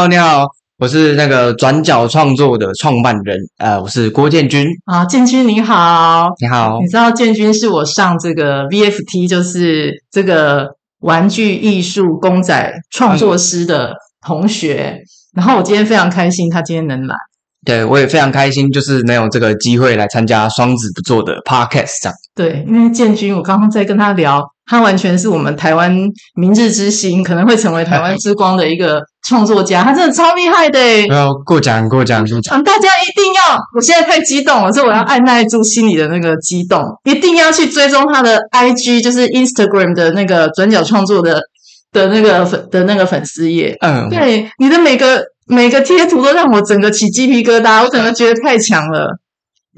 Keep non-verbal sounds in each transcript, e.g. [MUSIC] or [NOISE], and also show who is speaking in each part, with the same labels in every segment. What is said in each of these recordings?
Speaker 1: 好，你好，我是那个转角创作的创办人，呃，我是郭建军。
Speaker 2: 啊，建军你好，
Speaker 1: 你好。
Speaker 2: 你知道建军是我上这个 VFT，就是这个玩具艺术公仔创作师的同学，嗯、然后我今天非常开心，他今天能来。
Speaker 1: 对，我也非常开心，就是能有这个机会来参加双子不做的 podcast 这样。
Speaker 2: 对，因为建军，我刚刚在跟他聊，他完全是我们台湾明日之星，可能会成为台湾之光的一个创作家，他真的超厉害的。
Speaker 1: 不要过奖，过奖，过奖。
Speaker 2: 大家一定要，我现在太激动了，所以我要按耐住心里的那个激动，一定要去追踪他的 IG，就是 Instagram 的那个转角创作的的那个粉的那个粉丝页。嗯，对，你的每个。每个贴图都让我整个起鸡皮疙瘩，我整个觉得太强了。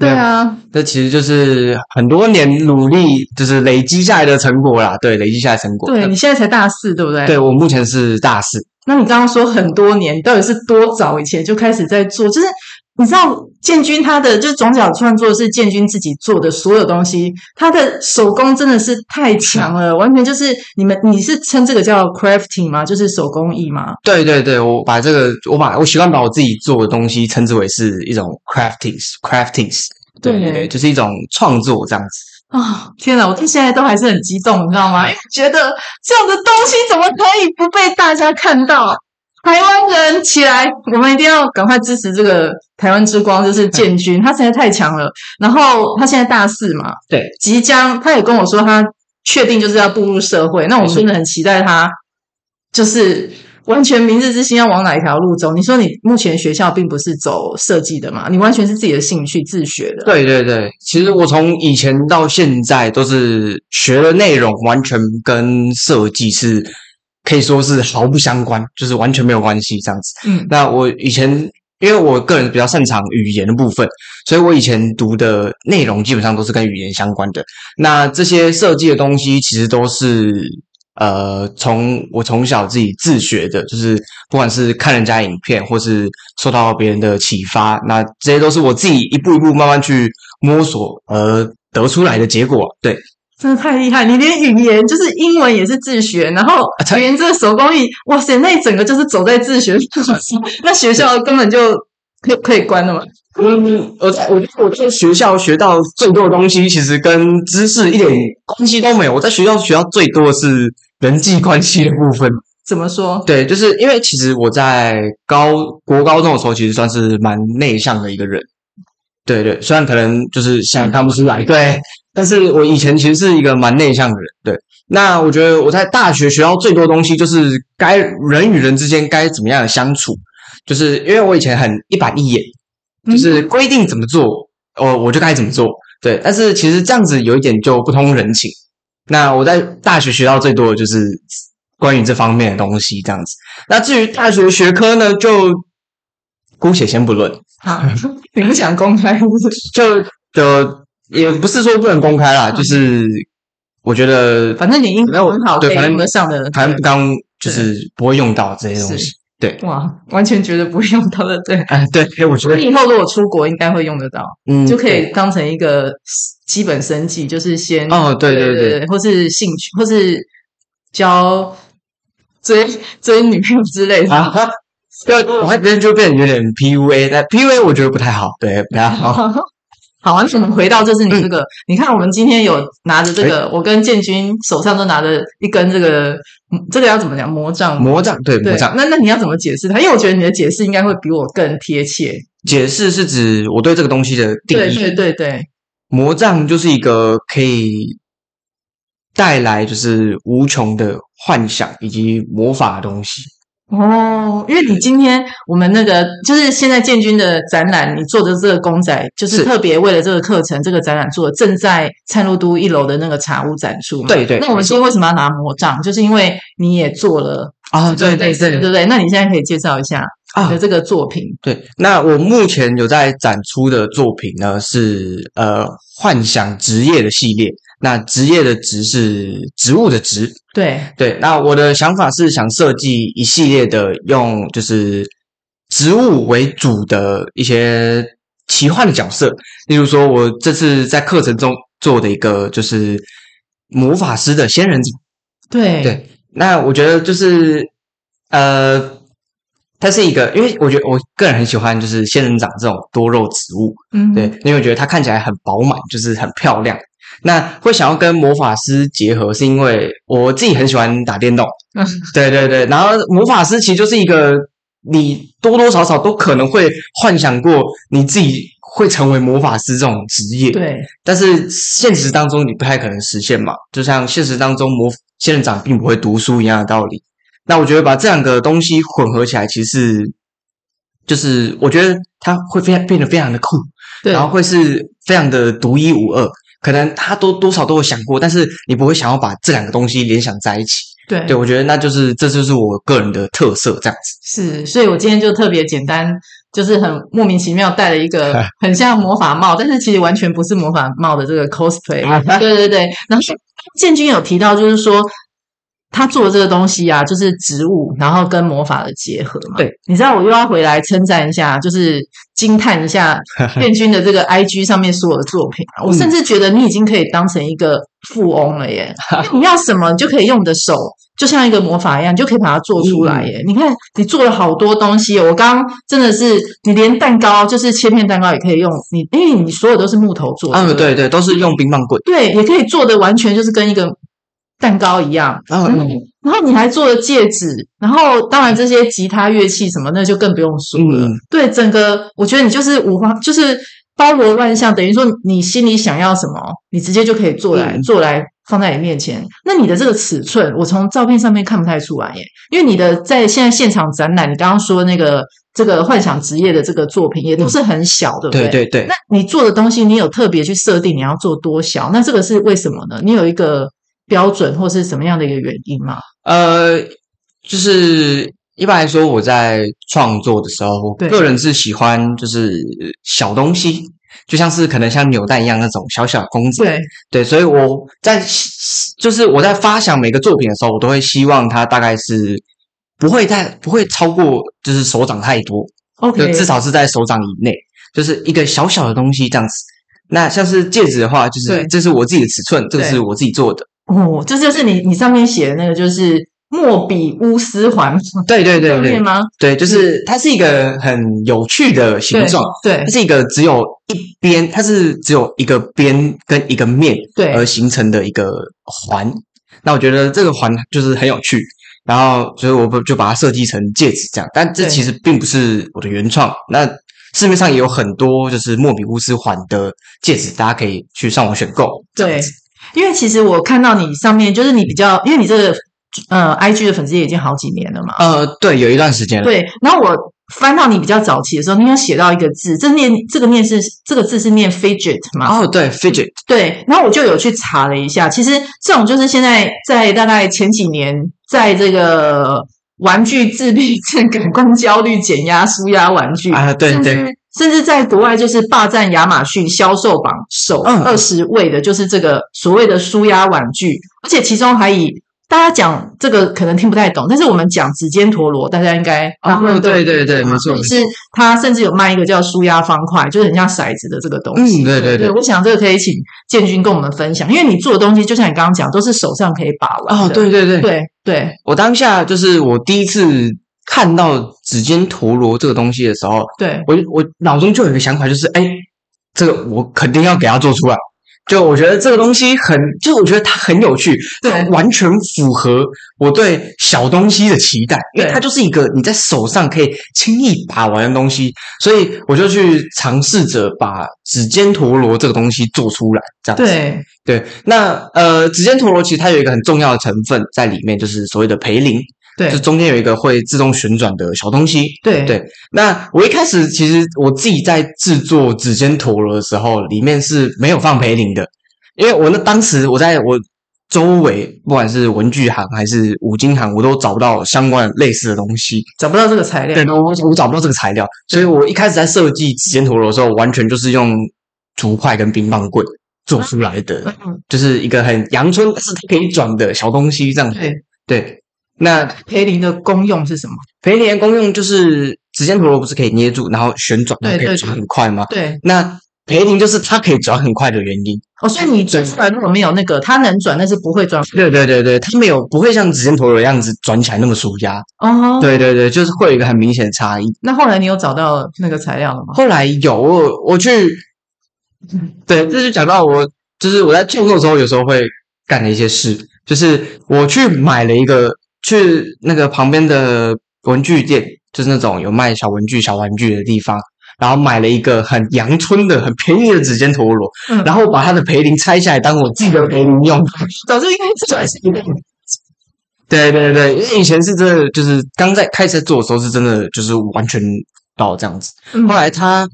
Speaker 2: 对啊，
Speaker 1: 这其实就是很多年努力，就是累积下来的成果啦。对，累积下来成果。
Speaker 2: 对，你现在才大四，对不对？
Speaker 1: 对，我目前是大四。
Speaker 2: 那你刚刚说很多年，到底是多早以前就开始在做？就是。你知道建军他的就是转角创作是建军自己做的所有东西，他的手工真的是太强了，完全就是你们你是称这个叫 crafting 吗？就是手工艺吗？
Speaker 1: 对对对，我把这个我把我习惯把我自己做的东西称之为是一种 crafting crafting，对对对，就是一种创作这样子
Speaker 2: 啊、哦！天哪，我到现在都还是很激动，你知道吗？因 [LAUGHS] 为觉得这样的东西怎么可以不被大家看到？台湾人起来，我们一定要赶快支持这个台湾之光，就是建军，他实在太强了。然后他现在大四嘛，
Speaker 1: 对，
Speaker 2: 即将他也跟我说，他确定就是要步入社会。那我们真的很期待他，就是完全明日之星要往哪一条路走？你说你目前学校并不是走设计的嘛？你完全是自己的兴趣自学的。
Speaker 1: 对对对，其实我从以前到现在都是学的内容完全跟设计是。可以说是毫不相关，就是完全没有关系这样子。嗯，那我以前因为我个人比较擅长语言的部分，所以我以前读的内容基本上都是跟语言相关的。那这些设计的东西其实都是呃，从我从小自己自学的，就是不管是看人家影片，或是受到别人的启发，那这些都是我自己一步一步慢慢去摸索而得出来的结果。对。
Speaker 2: 真的太厉害！你连语言就是英文也是自学，然后连这个手工艺，哇塞，那一整个就是走在自学。[LAUGHS] 那学校根本就可可以关了嘛？
Speaker 1: 嗯，我我我在学校学到最多的东西，其实跟知识一点关系都没有。我在学校学到最多的是人际关系的部分。
Speaker 2: 怎么说？
Speaker 1: 对，就是因为其实我在高国高中的时候，其实算是蛮内向的一个人。对对，虽然可能就是现在看不出来，对。但是我以前其实是一个蛮内向的人，对。那我觉得我在大学学到最多东西，就是该人与人之间该怎么样的相处，就是因为我以前很一板一眼，就是规定怎么做，哦，我就该怎么做，对。但是其实这样子有一点就不通人情。那我在大学学到最多的就是关于这方面的东西，这样子。那至于大学学科呢，就姑且先不论。[LAUGHS]
Speaker 2: 好，你不想公开，[LAUGHS]
Speaker 1: 就就。也不是说不能公开啦，就是我觉得，
Speaker 2: 反正你英文很好，
Speaker 1: 对，反正
Speaker 2: 得上的，
Speaker 1: 反正刚就是不会用到这些东西，对，
Speaker 2: 哇，完全觉得不会用到的，对，
Speaker 1: 哎，对，我觉得
Speaker 2: 以后如果出国应该会用得到，嗯，就可以当成一个基本生计，就是先
Speaker 1: 哦，对对对，
Speaker 2: 或是兴趣，或是交追追女朋友之类的，啊，
Speaker 1: 对，我还觉得就变得有点 PUA，但 PUA 我觉得不太好，对，不太好。[LAUGHS]
Speaker 2: 好，那我们回到就是你这个，嗯、你看我们今天有拿着这个，欸、我跟建军手上都拿着一根这个，这个要怎么讲？魔杖？
Speaker 1: 魔杖？对，魔杖。
Speaker 2: 那那你要怎么解释它？因为我觉得你的解释应该会比我更贴切。
Speaker 1: 解释是指我对这个东西的定义。
Speaker 2: 对对对对，
Speaker 1: 魔杖就是一个可以带来就是无穷的幻想以及魔法的东西。
Speaker 2: 哦，因为你今天我们那个就是现在建军的展览，你做的这个公仔，就是特别为了这个课程，这个展览做的，正在灿露都一楼的那个茶屋展出。
Speaker 1: 对对。
Speaker 2: 那我们今天为什么要拿魔杖？就是因为你也做了
Speaker 1: 啊，对对对，对不
Speaker 2: 对？那你现在可以介绍一下你的这个作品。
Speaker 1: 对，那我目前有在展出的作品呢，是呃幻想职业的系列。那职业的职是植物的植，
Speaker 2: 对
Speaker 1: 对。那我的想法是想设计一系列的用就是植物为主的一些奇幻的角色，例如说，我这次在课程中做的一个就是魔法师的仙人掌，
Speaker 2: 对
Speaker 1: 对。那我觉得就是呃，它是一个，因为我觉得我个人很喜欢就是仙人掌这种多肉植物，
Speaker 2: 嗯，
Speaker 1: 对，因为我觉得它看起来很饱满，就是很漂亮。那会想要跟魔法师结合，是因为我自己很喜欢打电动，嗯，[LAUGHS] 对对对。然后魔法师其实就是一个你多多少少都可能会幻想过你自己会成为魔法师这种职业，
Speaker 2: 对。但
Speaker 1: 是现实当中你不太可能实现嘛，就像现实当中魔仙人掌并不会读书一样的道理。那我觉得把这两个东西混合起来，其实就是我觉得它会非常变得非常的酷，对，然后会是非常的独一无二。可能他都多少都有想过，但是你不会想要把这两个东西联想在一起。
Speaker 2: 对，
Speaker 1: 对我觉得那就是这就是我个人的特色，这样子。
Speaker 2: 是，所以我今天就特别简单，就是很莫名其妙戴了一个 [LAUGHS] 很像魔法帽，但是其实完全不是魔法帽的这个 cosplay。对对对，然后建军有提到，就是说。他做的这个东西啊，就是植物，然后跟魔法的结合嘛。
Speaker 1: 对，
Speaker 2: 你知道我又要回来称赞一下，就是惊叹一下 [LAUGHS] 建军的这个 IG 上面所有的作品啊。我甚至觉得你已经可以当成一个富翁了耶！[LAUGHS] 你要什么，你就可以用你的手，就像一个魔法一样，你就可以把它做出来耶。你看，你做了好多东西，我刚刚真的是，你连蛋糕，就是切片蛋糕也可以用你，因为你所有都是木头做的。
Speaker 1: 嗯，对对，都是用冰棒棍。
Speaker 2: 对，也可以做的完全就是跟一个。蛋糕一样，然后，嗯，然后你还做了戒指，然后当然这些吉他乐器什么，那就更不用说了。嗯，对，整个我觉得你就是五花，就是包罗万象，等于说你心里想要什么，你直接就可以做来，嗯，做来放在你面前。那你的这个尺寸，我从照片上面看不太出来耶，因为你的在现在现场展览，你刚刚说那个这个幻想职业的这个作品也都是很小的，对，对对对。那你做的东西，你有特别去设定你要做多小？那这个是为什么呢？你有一个。标准或是什么样的一个原因吗？
Speaker 1: 呃，就是一般来说，我在创作的时候，我个人是喜欢就是小东西，就像是可能像扭蛋一样那种小小的公仔。对对，所以我在就是我在发想每个作品的时候，我都会希望它大概是不会太不会超过就是手掌太多，OK，就至少是在手掌以内，就是一个小小的东西这样子。那像是戒指的话，就是这是我自己的尺寸，这个是我自己做的。
Speaker 2: 哦，这就是你你上面写的那个，就是莫比乌斯环，[LAUGHS]
Speaker 1: 对对对对吗？对，就是它是一个很有趣的形状，对，它是一个只有一边，它是只有一个边跟一个面对而形成的一个环。那我觉得这个环就是很有趣，然后所以我就把它设计成戒指这样。但这其实并不是我的原创，那市面上也有很多就是莫比乌斯环的戒指，大家可以去上网选购。
Speaker 2: 对。因为其实我看到你上面，就是你比较，因为你这个呃，IG 的粉丝也已经好几年了嘛。
Speaker 1: 呃，对，有一段时间了。
Speaker 2: 对，然后我翻到你比较早期的时候，你有写到一个字，这念这个念是这个字是念 fidget 嘛？
Speaker 1: 哦，对，fidget。
Speaker 2: 对，然后我就有去查了一下，其实这种就是现在在大概前几年，在这个玩具自闭症、感官焦虑减压、舒压玩具
Speaker 1: 啊，对对。
Speaker 2: 甚至在国外就是霸占亚马逊销售榜首二十位的，就是这个所谓的舒压玩具，而且其中还以大家讲这个可能听不太懂，但是我们讲指尖陀螺，大家应该
Speaker 1: 啊，对对对，没错，
Speaker 2: 是它甚至有卖一个叫舒压方块，就是很像骰子的这个东西。
Speaker 1: 嗯，对对对，
Speaker 2: 我想这个可以请建军跟我们分享，因为你做的东西就像你刚刚讲，都是手上可以把玩。
Speaker 1: 哦，对对对
Speaker 2: 对对，
Speaker 1: 我当下就是我第一次。看到指尖陀螺这个东西的时候，
Speaker 2: 对，
Speaker 1: 我我脑中就有一个想法，就是哎，这个我肯定要给它做出来。就我觉得这个东西很，就我觉得它很有趣，对，完全符合我对小东西的期待，因为它就是一个你在手上可以轻易把玩的东西，所以我就去尝试着把指尖陀螺这个东西做出来，这样子。
Speaker 2: 对
Speaker 1: 对，那呃，指尖陀螺其实它有一个很重要的成分在里面，就是所谓的培灵。
Speaker 2: 对，
Speaker 1: 就中间有一个会自动旋转的小东西。
Speaker 2: 对
Speaker 1: 对，那我一开始其实我自己在制作指尖陀螺的时候，里面是没有放培林的，因为我那当时我在我周围，不管是文具行还是五金行，我都找不到相关类似的东西，
Speaker 2: 找不到这个材料。
Speaker 1: 对，我我找不到这个材料，所以我一开始在设计指尖陀螺的时候，完全就是用竹筷跟冰棒棍做出来的，嗯、就是一个很阳春，但是它可以转的小东西，这样子。对。对那
Speaker 2: 培林的功用是什么？
Speaker 1: 培林的功用就是指尖陀螺不是可以捏住，然后旋转，然后可以转很快吗？
Speaker 2: 对。
Speaker 1: 那培林就是它可以转很快的原因。
Speaker 2: 哦，所以你转出来如果没有那个，它能转，但是不会转。
Speaker 1: 对对对对，它没有不会像指尖陀螺的样子转起来那么舒压。
Speaker 2: 哦，
Speaker 1: 对对对，就是会有一个很明显的差异。
Speaker 2: 那后来你有找到那个材料了吗？
Speaker 1: 后来有，我我去，对，这就讲到我，就是我在创作的时候，有时候会干的一些事，就是我去买了一个，去那个旁边的文具店，就是那种有卖小文具、小玩具的地方。然后买了一个很阳春的、很便宜的指尖陀螺，嗯、然后把它的培林拆下来当我自己的培林用。[LAUGHS]
Speaker 2: 早就应该这样子。
Speaker 1: 对对对，因为以前是真的，就是刚在开始做的时候是真的，就是完全到这样子。嗯、后来它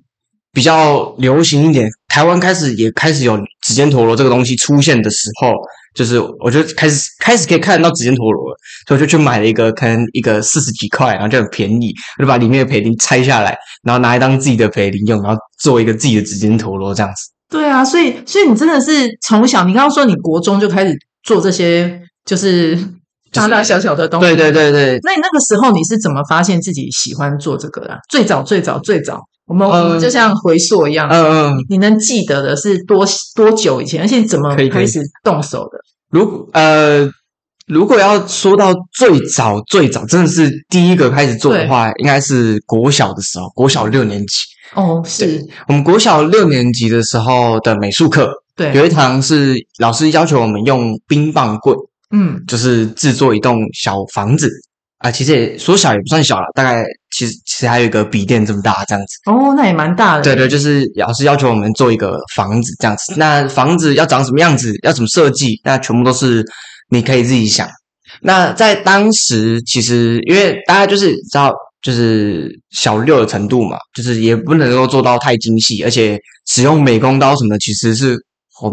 Speaker 1: 比较流行一点，台湾开始也开始有指尖陀螺这个东西出现的时候。就是我就开始开始可以看得到指尖陀螺了，所以我就去买了一个，可能一个四十几块，然后就很便宜，我就把里面的培林拆下来，然后拿来当自己的培林用，然后做一个自己的指尖陀螺这样子。
Speaker 2: 对啊，所以所以你真的是从小，你刚刚说你国中就开始做这些，就是大大小小的东西。
Speaker 1: 对对对对。
Speaker 2: 那你那个时候你是怎么发现自己喜欢做这个的？最早最早最早。我们我们就像回溯一样，嗯嗯，你能记得的是多多久以前，而且怎么开始动手的？
Speaker 1: 如呃，如果要说到最早最早，真的是第一个开始做的话，应该是国小的时候，国小六年级。
Speaker 2: 哦，是。
Speaker 1: 我们国小六年级的时候的美术课，
Speaker 2: 对，
Speaker 1: 有一堂是老师要求我们用冰棒棍，嗯，就是制作一栋小房子。啊，其实也说小也不算小了，大概其实其实还有一个笔电这么大这样子。
Speaker 2: 哦，那也蛮大的。
Speaker 1: 对对，就是老师要求我们做一个房子这样子。那房子要长什么样子，要怎么设计，那全部都是你可以自己想。那在当时，其实因为大家就是知道，就是小六的程度嘛，就是也不能够做到太精细，而且使用美工刀什么的，其实是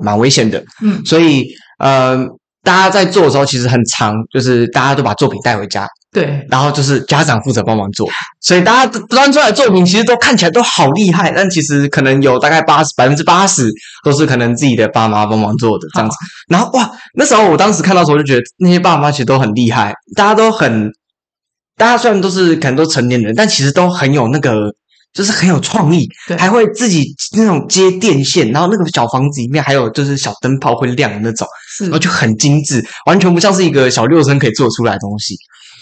Speaker 1: 蛮危险的。嗯，所以呃，大家在做的时候其实很长，就是大家都把作品带回家。
Speaker 2: 对，
Speaker 1: 然后就是家长负责帮忙做，所以大家端出来的作品其实都看起来都好厉害，但其实可能有大概八十百分之八十都是可能自己的爸妈帮忙做的这样子。然后哇，那时候我当时看到的时候就觉得那些爸妈其实都很厉害，大家都很，大家虽然都是可能都成年人，但其实都很有那个，就是很有创意，对，还会自己那种接电线，然后那个小房子里面还有就是小灯泡会亮的那种，然后就很精致，完全不像是一个小六生可以做出来的东西。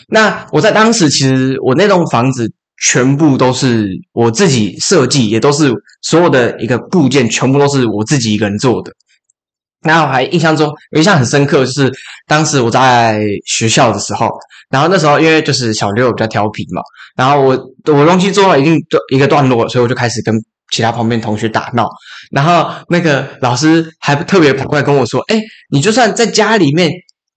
Speaker 1: 那我在当时，其实我那栋房子全部都是我自己设计，也都是所有的一个部件，全部都是我自己一个人做的。那我还印象中有印象很深刻，就是当时我在学校的时候，然后那时候因为就是小六比较调皮嘛，然后我我东西做到一定一个段落，所以我就开始跟其他旁边同学打闹，然后那个老师还特别跑过来跟我说：“哎，你就算在家里面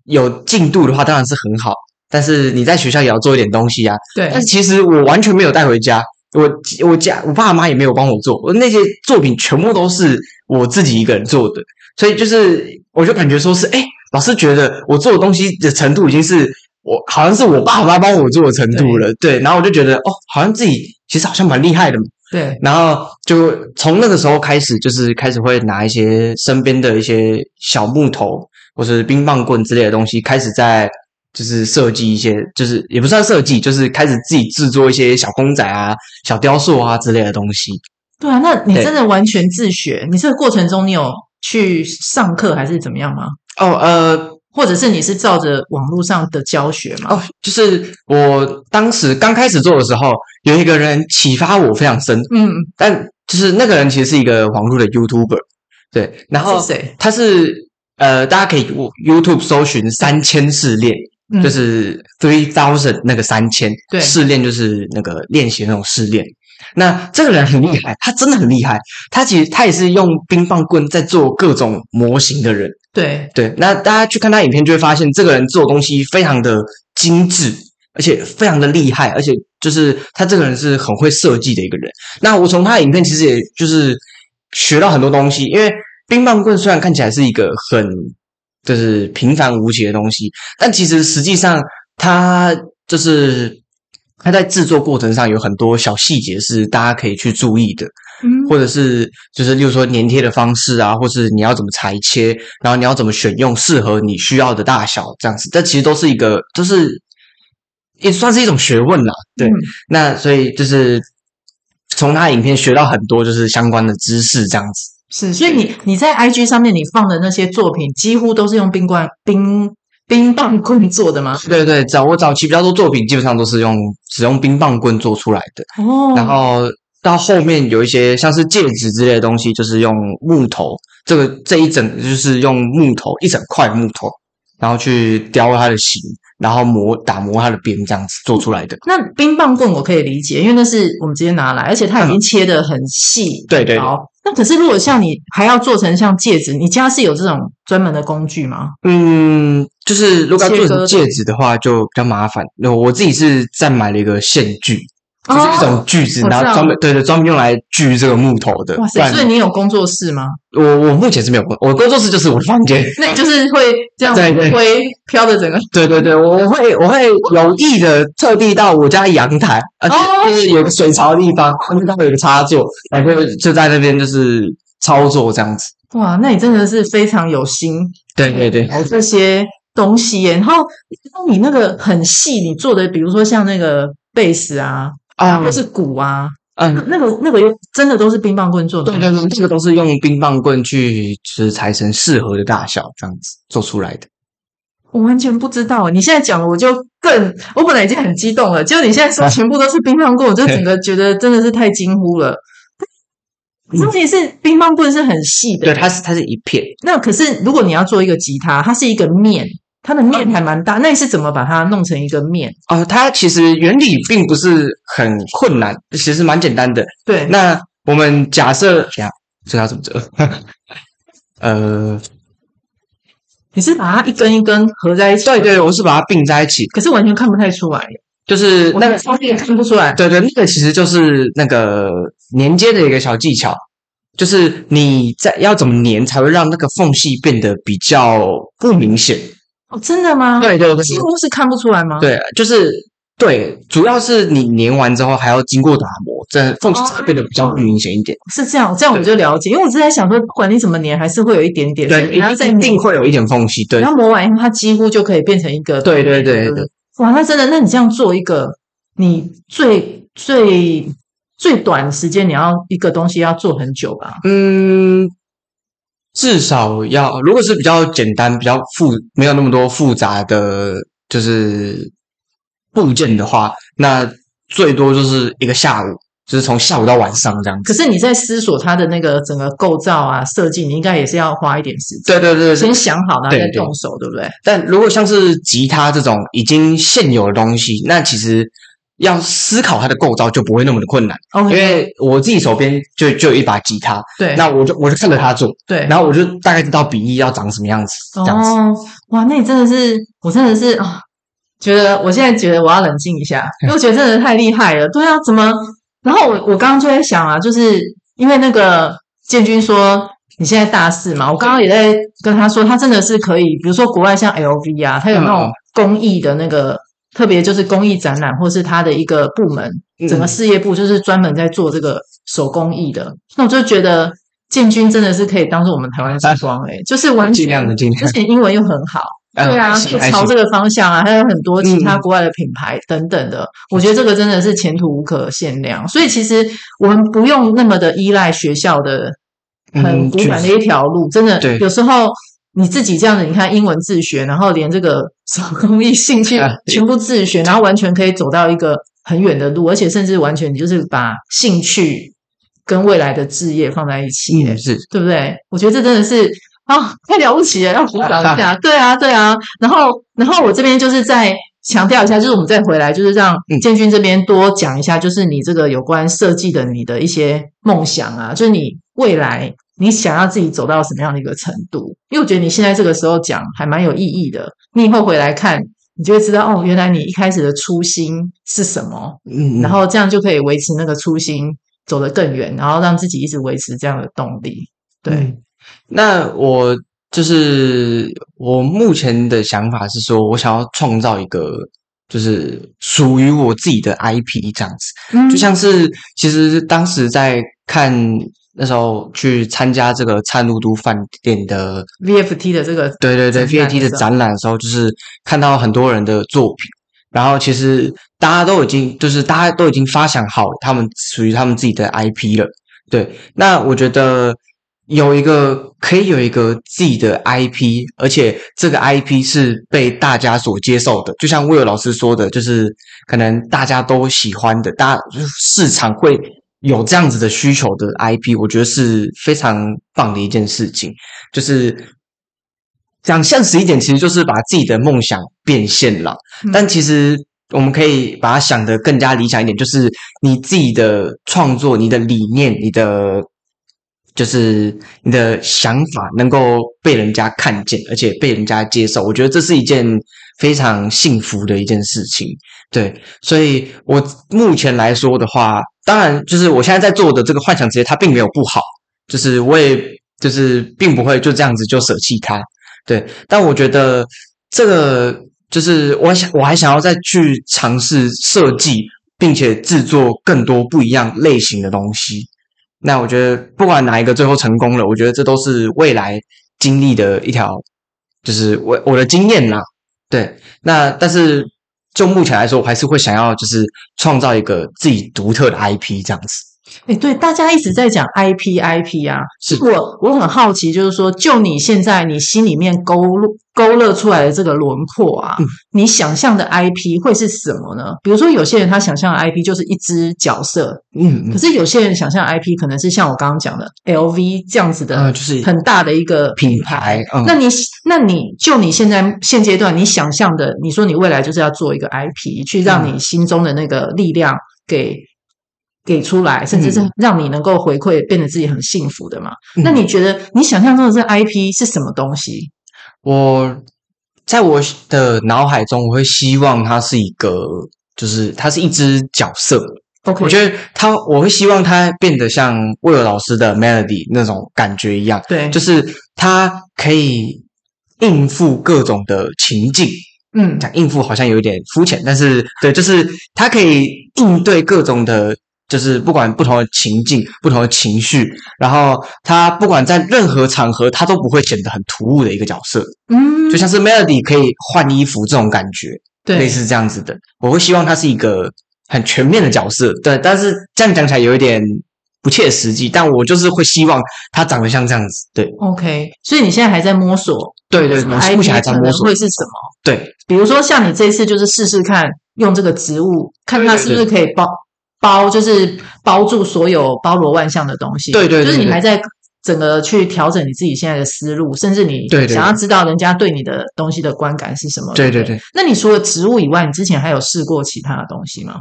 Speaker 1: 有进度的话，当然是很好。”但是你在学校也要做一点东西啊。
Speaker 2: 对。
Speaker 1: 但是其实我完全没有带回家，我我家我爸妈也没有帮我做，我那些作品全部都是我自己一个人做的。所以就是，我就感觉说是，哎，老师觉得我做的东西的程度已经是我好像是我爸妈帮我做的程度了。对。对。然后我就觉得，哦，好像自己其实好像蛮厉害的嘛。
Speaker 2: 对。
Speaker 1: 然后就从那个时候开始，就是开始会拿一些身边的一些小木头或是冰棒棍之类的东西，开始在。就是设计一些，就是也不算设计，就是开始自己制作一些小公仔啊、小雕塑啊之类的东西。
Speaker 2: 对啊，那你真的完全自学？你这个过程中你有去上课还是怎么样吗？
Speaker 1: 哦，呃，
Speaker 2: 或者是你是照着网络上的教学吗？
Speaker 1: 哦，就是我当时刚开始做的时候，有一个人启发我非常深。嗯，但就是那个人其实是一个网络的 YouTuber。对，然后
Speaker 2: 是谁？
Speaker 1: 他是呃，大家可以 YouTube 搜寻三千试炼。就是 three thousand 那个三千，对，试炼就是那个练习那种试炼。那这个人很厉害，他真的很厉害。他其实他也是用冰棒棍在做各种模型的人。
Speaker 2: 对
Speaker 1: 对，那大家去看他影片就会发现，这个人做东西非常的精致，而且非常的厉害，而且就是他这个人是很会设计的一个人。那我从他的影片其实也就是学到很多东西，因为冰棒棍虽然看起来是一个很。就是平凡无奇的东西，但其实实际上，它就是它在制作过程上有很多小细节是大家可以去注意的，嗯，或者是就是例如说粘贴的方式啊，或是你要怎么裁切，然后你要怎么选用适合你需要的大小，这样子，这其实都是一个，就是也算是一种学问啦，对，嗯，那所以就是从他影片学到很多就是相关的知识，这样子。
Speaker 2: 是，所以你你在 IG 上面你放的那些作品，几乎都是用冰棍冰冰棒棍做的吗？
Speaker 1: 对对，早我早期比较多作品，基本上都是用使用冰棒棍做出来的。
Speaker 2: 哦，
Speaker 1: 然后到后面有一些像是戒指之类的东西，就是用木头，这个这一整就是用木头一整块木头，然后去雕它的形。然后磨打磨它的边，这样子做出来的。
Speaker 2: 那冰棒棍我可以理解，因为那是我们直接拿来，而且它已经切的很细。
Speaker 1: 嗯、
Speaker 2: 对对。可是如果像你还要做成像戒指，你家是有这种专门的工具吗？
Speaker 1: 嗯，就是如果要做成戒指的话，就比较麻烦。那我自己是再买了一个线锯。就是一种锯子，然后专门对对，专门用来锯这个木头的。
Speaker 2: 哇塞！所以你有工作室吗？
Speaker 1: 我我目前是没有工，我工作室就是我的房间。[LAUGHS]
Speaker 2: 那你就是会这样子挥飘的整个？
Speaker 1: 对对对，我会我会有意的特地到我家阳台，而且就是有个水槽的地方，那边会有个插座，然后就在那边就是操作这样子。
Speaker 2: 哇，那你真的是非常有心。
Speaker 1: 对对对，
Speaker 2: 有这些东西耶，然后你那个很细，你做的，比如说像那个贝斯啊。啊，或是鼓啊，嗯，那个那个又真的都是冰棒棍做的。
Speaker 1: 对对对，这个都是用冰棒棍去就是裁成适合的大小，这样子做出来的。
Speaker 2: 我完全不知道，你现在讲了，我就更，我本来已经很激动了，结果你现在说全部都是冰棒棍，啊、我就整个觉得真的是太惊呼了。[LAUGHS] 问题是冰棒棍是很细的，
Speaker 1: 对，它是它是一片。
Speaker 2: 那可是如果你要做一个吉他，它是一个面。它的面还蛮大，那你是怎么把它弄成一个面？
Speaker 1: 哦，它其实原理并不是很困难，其实蛮简单的。
Speaker 2: 对，
Speaker 1: 那我们假设，这样这要怎么折？[LAUGHS] 呃，
Speaker 2: 你是把它一根一根合在一起？
Speaker 1: 对对，我是把它并在一起，
Speaker 2: 可是完全看不太出来，
Speaker 1: 就是那个
Speaker 2: 方便看不出来。
Speaker 1: 对对，那个其实就是那个粘接的一个小技巧，就是你在要怎么粘才会让那个缝隙变得比较不明显。
Speaker 2: 哦，真的吗？
Speaker 1: 对对对，
Speaker 2: 几乎是看不出来吗？
Speaker 1: 对，就是对，主要是你粘完之后还要经过打磨，这缝隙才会变得比较明显一点。
Speaker 2: 是这样，这样我就了解，因为我之前想说，不管你怎么粘，还是会有一点点，
Speaker 1: 对，然后再一定会有一点缝隙。对，
Speaker 2: 然后磨完以后，它几乎就可以变成一个。
Speaker 1: 对对对对。
Speaker 2: 哇，那真的，那你这样做一个，你最最最短的时间，你要一个东西要做很久吧？
Speaker 1: 嗯。至少要，如果是比较简单、比较复，没有那么多复杂的，就是部件的话，那最多就是一个下午，就是从下午到晚上这样子。
Speaker 2: 可是你在思索它的那个整个构造啊、设计，你应该也是要花一点时间。
Speaker 1: 对对对，
Speaker 2: 先想好，然后再动手，对，不对？
Speaker 1: 但如果像是吉他这种已经现有的东西，那其实。要思考它的构造就不会那么的困难，Okay. 因为我自己手边就就有一把吉他，
Speaker 2: 对，
Speaker 1: 那我就我就看着他做，
Speaker 2: 对，
Speaker 1: 然后我就大概知道比例要长什么样子，这样子。
Speaker 2: 哦，哇，那你真的是，我真的是啊、哦，觉得我现在觉得我要冷静一下，[LAUGHS] 因为我觉得真的太厉害了。对啊，怎么？然后我我刚刚就在想啊，就是因为那个建军说你现在大四嘛，我刚刚也在跟他说，他真的是可以，比如说国外像 LV 啊，他有那种工艺的那个。嗯特别就是公益展览，或是他的一个部门，整个事业部就是专门在做这个手工艺的。嗯、那我就觉得建军真的是可以当做我们台湾之光诶，就是完全，而且英文又很好，[LAUGHS] 嗯、对啊，就朝这个方向啊，还有很多其他国外的品牌等等的。嗯、我觉得这个真的是前途无可限量。所以其实我们不用那么的依赖学校的很古板的一条路，嗯、真的有时候。你自己这样子，你看英文自学，然后连这个手工艺兴趣 [LAUGHS] 全部自学，然后完全可以走到一个很远的路，而且甚至完全你就是把兴趣跟未来的置业放在一起，
Speaker 1: 嗯，是
Speaker 2: 对不对？我觉得这真的是啊，太了不起了，要鼓掌一下。对啊，对啊。然后，然后我这边就是再强调一下，就是我们再回来，就是让建军这边多讲一下，就是你这个有关设计的你的一些梦想啊，就是你未来。你想要自己走到什么样的一个程度？因为我觉得你现在这个时候讲还蛮有意义的。你以后回来看，你就会知道哦，原来你一开始的初心是什么。嗯，然后这样就可以维持那个初心，走得更远，然后让自己一直维持这样的动力。对，
Speaker 1: 嗯，那我就是我目前的想法是说，我想要创造一个就是属于我自己的 IP 这样子。嗯，就像是其实当时在看。那时候去参加这个灿露都饭店的
Speaker 2: VFT 的这个
Speaker 1: 对对对 VFT 的展览的时候，就是看到很多人的作品，然后其实大家都已经就是大家都已经发想好他们属于他们自己的 IP 了。对，那我觉得有一个可以有一个自己的 IP，而且这个 IP 是被大家所接受的，就像威尔老师说的，就是可能大家都喜欢的，大家就是市场会有这样子的需求的 IP，我觉得是非常棒的一件事情。就是讲现实一点，其实就是把自己的梦想变现了。嗯。但其实我们可以把它想得更加理想一点，就是你自己的创作、你的理念、你的就是你的想法能够被人家看见，而且被人家接受。我觉得这是一件非常幸福的一件事情。对，所以我目前来说的话，当然就是我现在在做的这个幻想职业，它并没有不好，就是我也就是并不会就这样子就舍弃它。对，但我觉得这个就是我想我还想要再去尝试设计，并且制作更多不一样类型的东西。那我觉得不管哪一个最后成功了，我觉得这都是未来经历的一条，就是我我的经验啦。对，那但是。就目前来说，我还是会想要就是创造一个自己独特的 IP 这样子。
Speaker 2: 哎，对，大家一直在讲 IP IP 啊，
Speaker 1: 是
Speaker 2: 我我很好奇，就是说，就你现在你心里面勾勾勒出来的这个轮廓啊，嗯、你想象的 IP 会是什么呢？比如说，有些人他想象的 IP 就是一只角色，嗯，嗯，可是有些人想象 IP 可能是像我刚刚讲的 LV 这样子的，就是很大的一个品牌。
Speaker 1: 嗯、
Speaker 2: 那你那你就你现在现阶段你想象的，你说你未来就是要做一个 IP，去让你心中的那个力量给。给出来，甚至是让你能够回馈，变得自己很幸福的嘛？嗯、那你觉得你想象中的这 IP 是什么东西？
Speaker 1: 我在我的脑海中，我会希望它是一个，就是它是一只角色。
Speaker 2: OK，
Speaker 1: 我觉得他，我会希望他变得像威尔老师的 Melody 那种感觉一样。
Speaker 2: 对，
Speaker 1: 就是他可以应付各种的情境。嗯，讲应付好像有一点肤浅，但是对，就是他可以应对各种的。就是不管不同的情境、不同的情绪，然后他不管在任何场合，他都不会显得很突兀的一个角色。嗯，就像是 Melody 可以换衣服这种感觉，对，类似这样子的。我会希望他是一个很全面的角色，对。但是这样讲起来有一点不切实际，但我就是会希望他长得像这样子。对
Speaker 2: ，OK。所以你现在还在摸索，
Speaker 1: 对对，我目前还在摸索
Speaker 2: 会是什么？
Speaker 1: 对，比
Speaker 2: 如说像你这次就是试试看用这个植物，看它是不是可以包。包就是包住所有包罗万象的东西，
Speaker 1: 对对，对，
Speaker 2: 就是你还在整个去调整你自己现在的思路，甚至你想要知道人家对你的东西的观感是什么？
Speaker 1: 对对对。
Speaker 2: 那你除了植物以外，你之前还有试过其他的东西吗？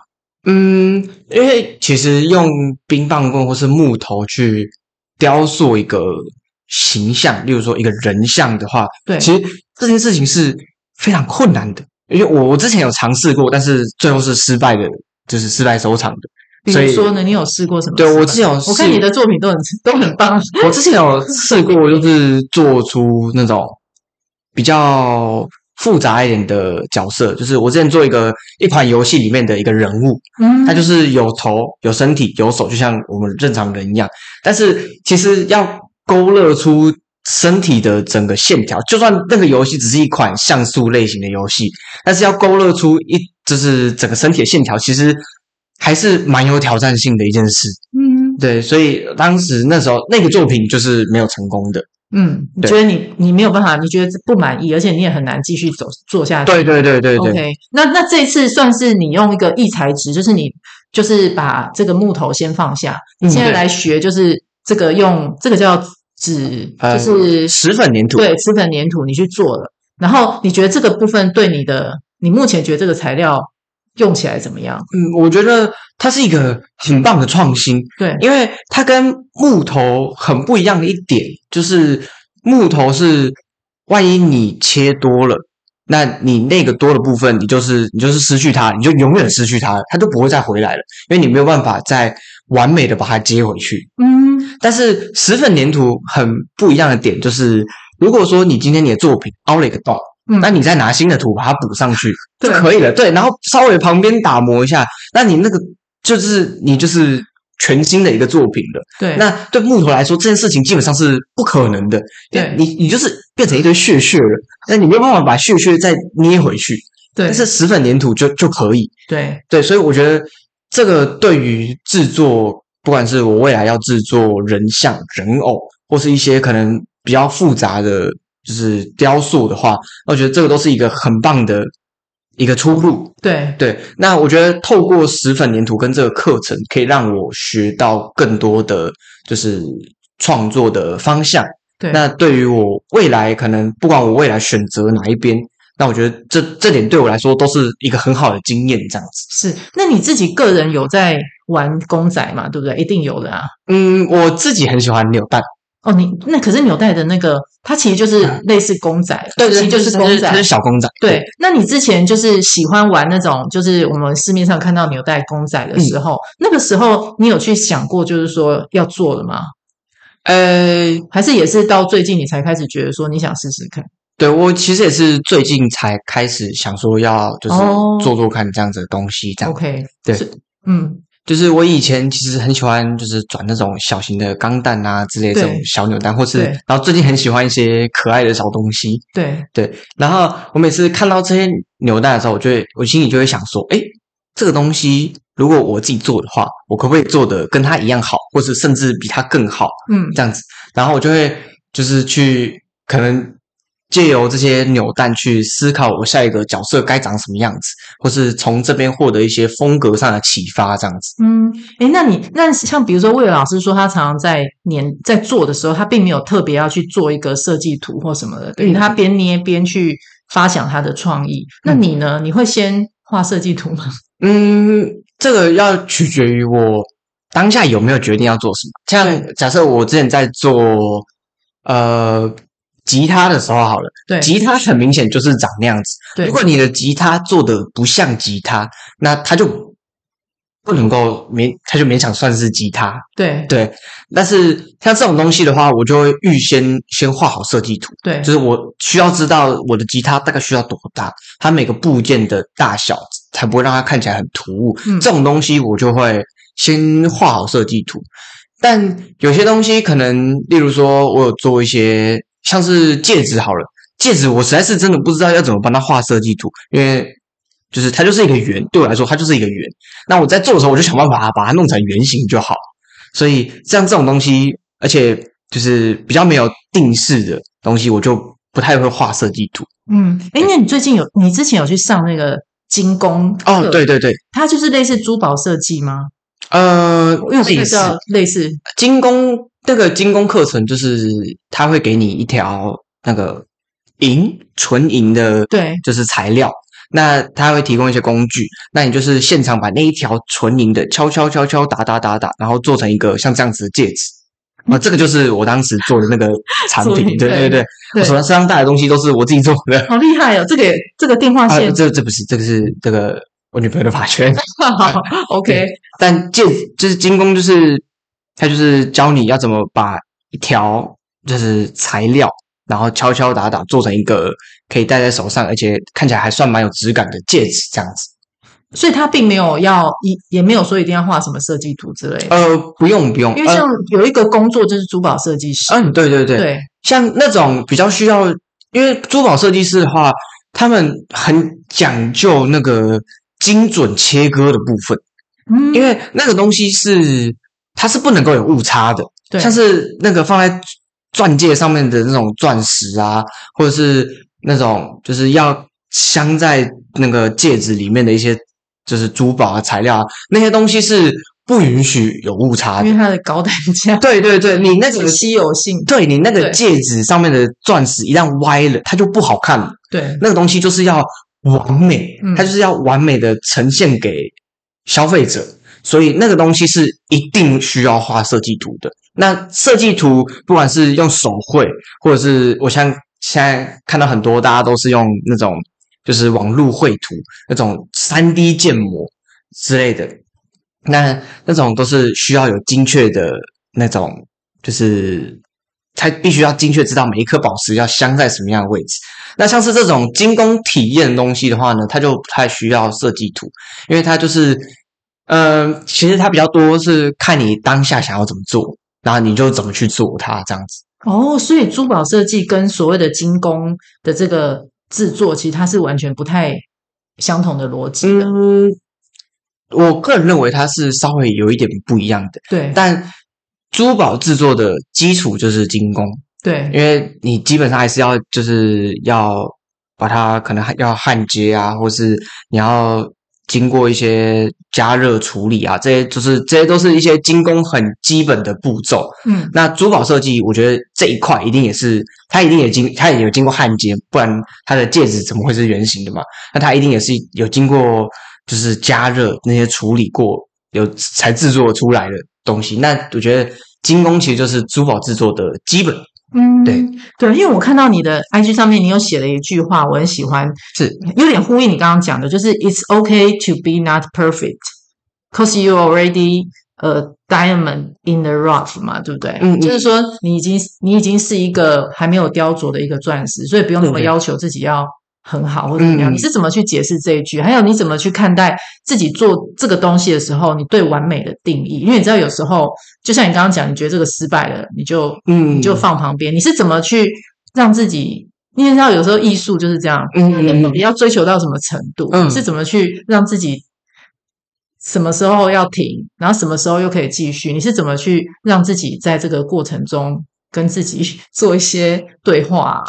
Speaker 1: 嗯，因为其实用冰棒棍或是木头去雕塑一个形象，例如说一个人像的话，
Speaker 2: 对，
Speaker 1: 其实这件事情是非常困难的，因为我我之前有尝试过，但是最后是失败的。就是失败收藏的。
Speaker 2: 所以说呢，你有试过什么？
Speaker 1: 对，我之前有，
Speaker 2: 我看你的作品都很 [LAUGHS] 都很棒。
Speaker 1: 我之前有试过，就是做出那种比较复杂一点的角色。就是我之前做一个一款游戏里面的一个人物，嗯，他就是有头、有身体、有手，就像我们正常人一样。但是其实要勾勒出身体的整个线条，就算那个游戏只是一款像素类型的游戏，但是要勾勒出一。就是整个身体的线条，其实还是蛮有挑战性的一件事。嗯，对，所以当时那时候那个作品就是没有成功的。
Speaker 2: 嗯，你觉得你你没有办法，你觉得不满意，而且你也很难继续走做下去。
Speaker 1: 对对对对对。
Speaker 2: OK，那那这一次算是你用一个异材质，就是你就是把这个木头先放下，你现在来学就是这个用这个叫纸，就是
Speaker 1: 石粉粘土。
Speaker 2: 对，石粉粘土你去做了，然后你觉得这个部分对你的。你目前觉得这个材料用起来怎么样？
Speaker 1: 嗯，我觉得它是一个很棒的创新。
Speaker 2: 对，
Speaker 1: 因为它跟木头很不一样的一点，就是木头是万一你切多了，那你那个多的部分，你就是你就是失去它，你就永远失去它，它就不会再回来了，因为你没有办法再完美的把它接回去。嗯，但是石粉粘土很不一样的点就是，如果说你今天你的作品凹了一个洞。嗯，那你再拿新的土把它补上去 [LAUGHS] 就可以了。对，然后稍微旁边打磨一下，那你那个就是你就是全新的一个作品了。
Speaker 2: 对，
Speaker 1: 那对木头来说，这件事情基本上是不可能的。
Speaker 2: 对，
Speaker 1: 你你就是变成一堆屑屑了，那你没有办法把屑屑再捏回去。
Speaker 2: 对，
Speaker 1: 但是石粉粘土就就可以。
Speaker 2: 对
Speaker 1: 对，所以我觉得这个对于制作，不管是我未来要制作人像、人偶，或是一些可能比较复杂的，就是雕塑的话，我觉得这个都是一个很棒的一个出路。
Speaker 2: 对
Speaker 1: 对，那我觉得透过石粉粘土跟这个课程，可以让我学到更多的就是创作的方向。
Speaker 2: 对，
Speaker 1: 那对于我未来可能不管我未来选择哪一边。那我觉得这这点对我来说都是一个很好的经验，这样子。
Speaker 2: 是，那你自己个人有在玩公仔嘛？对不对？一定有的啊。
Speaker 1: 嗯，我自己很喜欢扭蛋。
Speaker 2: 哦，你那可是纽带的那个，它其实就是类似公仔，嗯、
Speaker 1: 对，对，
Speaker 2: 其实就是公仔，
Speaker 1: 它是小公仔。
Speaker 2: 对，那你之前就是喜欢玩那种，就是我们市面上看到纽带公仔的时候，嗯、那个时候你有去想过，就是说要做了吗？呃，还是也是到最近你才开始觉得说你想试试看？
Speaker 1: 对，我其实也是最近才开始想说要就是做做看这样子的东西，这样。
Speaker 2: OK，
Speaker 1: 对，嗯，就是我以前其实很喜欢就是转那种小型的钢弹啊之类的这种小扭蛋，或是然后最近很喜欢一些可爱的小东西。
Speaker 2: 对
Speaker 1: 对，然后我每次看到这些扭蛋的时候，我就会我心里就会想说，哎，这个东西如果我自己做的话，我可不可以做的跟它一样好，或是甚至比它更好？嗯，这样子，然后我就会就是去可能。借由这些扭蛋去思考我下一个角色该长什么样子，或是从这边获得一些风格上的启发，这样子。
Speaker 2: 嗯，诶，那你那像比如说，魏老师说他常常在捏在做的时候，他并没有特别要去做一个设计图或什么的，对，他边捏边去发想他的创意。那你呢？你会先画设计图吗？[LAUGHS]
Speaker 1: 嗯，这个要取决于我当下有没有决定要做什么。像假设我之前在做，呃。吉他的时候好了，
Speaker 2: 对，
Speaker 1: 吉他很明显就是长那样子。对，如果你的吉他做的不像吉他，那它就不能够勉，它就勉强算是吉他。
Speaker 2: 对
Speaker 1: 对，但是像这种东西的话，我就会预先先画好设计图。
Speaker 2: 对，
Speaker 1: 就是我需要知道我的吉他大概需要多大，它每个部件的大小，才不会让它看起来很突兀。嗯，这种东西我就会先画好设计图。但有些东西可能，例如说我有做一些。像是戒指好了，戒指我实在是真的不知道要怎么帮他画设计图，因为就是它就是一个圆，对我来说它就是一个圆。那我在做的时候，我就想办法把它弄成圆形就好。所以像这种东西，而且就是比较没有定式的东西，我就不太会画设计图。
Speaker 2: 嗯，诶，那你最近有你之前有去上那个精工？
Speaker 1: 哦，对对对，
Speaker 2: 它就是类似珠宝设计吗？
Speaker 1: 呃，
Speaker 2: 类似类似
Speaker 1: 精工。这个精工课程就是他会给你一条那个银纯银的，对，就是材料。那他会提供一些工具，那你就是现场把那一条纯银的敲敲敲敲打打打打，然后做成一个像这样子的戒指。啊，这个就是我当时做的那个 [LAUGHS] 产品。对对对，我手上身上带的东西都是我自己做的。
Speaker 2: 好厉害哦！这个这个电话线，
Speaker 1: 啊、这这不是这个是这个我女朋友的发圈。
Speaker 2: 好，[LAUGHS] OK。
Speaker 1: 但戒指就是精工就是。他就是教你要怎么把一条就是材料，然后敲敲打打做成一个可以戴在手上，而且看起来还算蛮有质感的戒指，这样子。
Speaker 2: 所以他并没有要一，也没有说一定要画什么设计图之类的。
Speaker 1: 呃，不用不用，
Speaker 2: 因为像有一个工作就是珠宝设计师。
Speaker 1: 嗯，对对对对，像那种比较需要，因为珠宝设计师的话，他们很讲究那个精准切割的部分。嗯，因为那个东西是。它是不能够有误差的，对，像是那个放在钻戒上面的那种钻石啊，或者是那种就是要镶在那个戒指里面的一些就是珠宝啊材料啊，那些东西是不允许有误差的，
Speaker 2: 因为它的高单价。
Speaker 1: 对对对，你那个
Speaker 2: 稀有性，
Speaker 1: 对你那个戒指上面的钻石一旦歪了，它就不好看了。
Speaker 2: 对，
Speaker 1: 那个东西就是要完美，它就是要完美的呈现给消费者。所以那个东西是一定需要画设计图的。那设计图不管是用手绘，或者是我像现在看到很多大家都是用那种就是网络绘图那种三 D 建模之类的，那那种都是需要有精确的那种，就是它必须要精确知道每一颗宝石要镶在什么样的位置。那像是这种精工体验的东西的话呢，它就不太需要设计图，因为它就是。嗯，其实它比较多是看你当下想要怎么做，然后你就怎么去做它这样子。
Speaker 2: 哦，所以珠宝设计跟所谓的精工的这个制作，其实它是完全不太相同的逻辑的。
Speaker 1: 嗯，我个人认为它是稍微有一点不一样的。
Speaker 2: 对，
Speaker 1: 但珠宝制作的基础就是精工。
Speaker 2: 对，
Speaker 1: 因为你基本上还是要就是要把它可能要焊接啊，或是你要。经过一些加热处理啊，这些就是这些都是一些精工很基本的步骤。
Speaker 2: 嗯，那
Speaker 1: 珠宝设计，我觉得这一块一定也是，它一定也经，它也有经过焊接，不然它的戒指怎么会是圆形的嘛？那它一定也是有经过，就是加热那些处理过，有才制作出来的东西。那我觉得精工其实就是珠宝制作的基本。
Speaker 2: 嗯，
Speaker 1: 对
Speaker 2: 对，因为我看到你的 IG 上面，你有写了一句话，我很喜欢，
Speaker 1: 是
Speaker 2: 有点呼应你刚刚讲的，就是 It's okay to be not perfect, cause you already a diamond in the rough 嘛，对不对？
Speaker 1: 嗯，嗯，
Speaker 2: 就是说你已经你已经是一个还没有雕琢的一个钻石，所以不用那么要求自己要。很好，或者怎么样？你是怎么去解释这一句？还有你怎么去看待自己做这个东西的时候，你对完美的定义？因为你知道，有时候就像你刚刚讲，你觉得这个失败了，你就嗯，你就放旁边。你是怎么去让自己？你知道，有时候艺术就是这样，嗯，你要追求到什么程度？你是怎么去让自己什么时候要停，然后什么时候又可以继续？你是怎么去让自己在这个过程中跟自己 [LAUGHS] 做一些对话？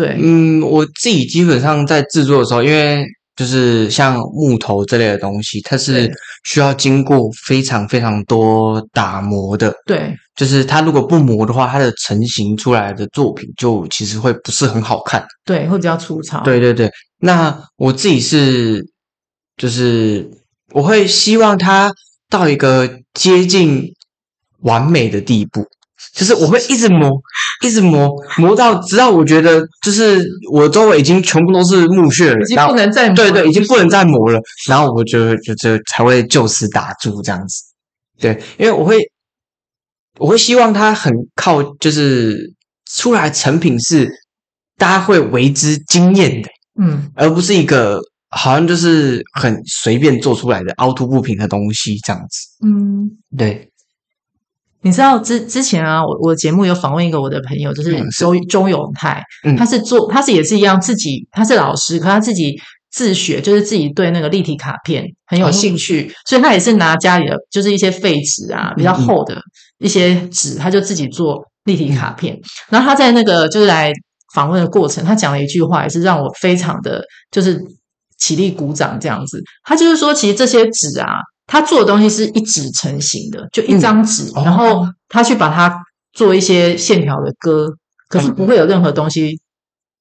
Speaker 2: 对，
Speaker 1: 嗯，我自己基本上在制作的时候，因为就是像木头这类的东西，它是需要经过非常非常多打磨的。
Speaker 2: 对，
Speaker 1: 就是它如果不磨的话，它的成型出来的作品就其实会不是很好看。
Speaker 2: 对，会比较粗糙。
Speaker 1: 对对对，那我自己是，就是我会希望它到一个接近完美的地步。就是我会一直磨，一直磨，磨到直到我觉得，就是我周围已经全部都是木屑了，
Speaker 2: 已经不能再磨了，
Speaker 1: 对对，已经不能再磨了。然后我就就就才会就此打住这样子。对，因为我会我会希望它很靠，就是出来成品是大家会为之惊艳的，嗯，而不是一个好像就是很随便做出来的凹凸不平的东西这样子。嗯，对。
Speaker 2: 你知道之之前啊，我我节目有访问一个我的朋友，就是周周永泰，嗯，他是做他是也是一样，自己他是老师，可他自己自学，就是自己对那个立体卡片很有兴趣，哦、所以他也是拿家里的就是一些废纸啊，比较厚的一些纸，他就自己做立体卡片。嗯、然后他在那个就是来访问的过程，他讲了一句话，也是让我非常的就是起立鼓掌这样子。他就是说，其实这些纸啊。他做的东西是一纸成型的，就一张纸，嗯、然后他去把它做一些线条的割，嗯、可是不会有任何东西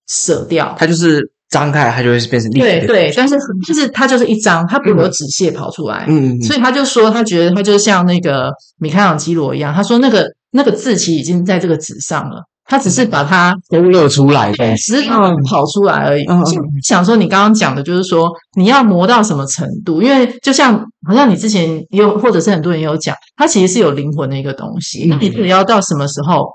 Speaker 2: 舍掉。
Speaker 1: 它就是张开，它就会变成立体的。
Speaker 2: 对对，但是就是它就是一张，它不会有纸屑跑出来。嗯嗯。所以他就说，他觉得他就像那个米开朗基罗一样，他说那个那个字其实已经在这个纸上了。他只是把它
Speaker 1: 勾勒出来的，
Speaker 2: 只是跑出来而已。嗯，想说你刚刚讲的，就是说你要磨到什么程度？因为就像好像你之前有，或者是很多人有讲，它其实是有灵魂的一个东西。那你要到什么时候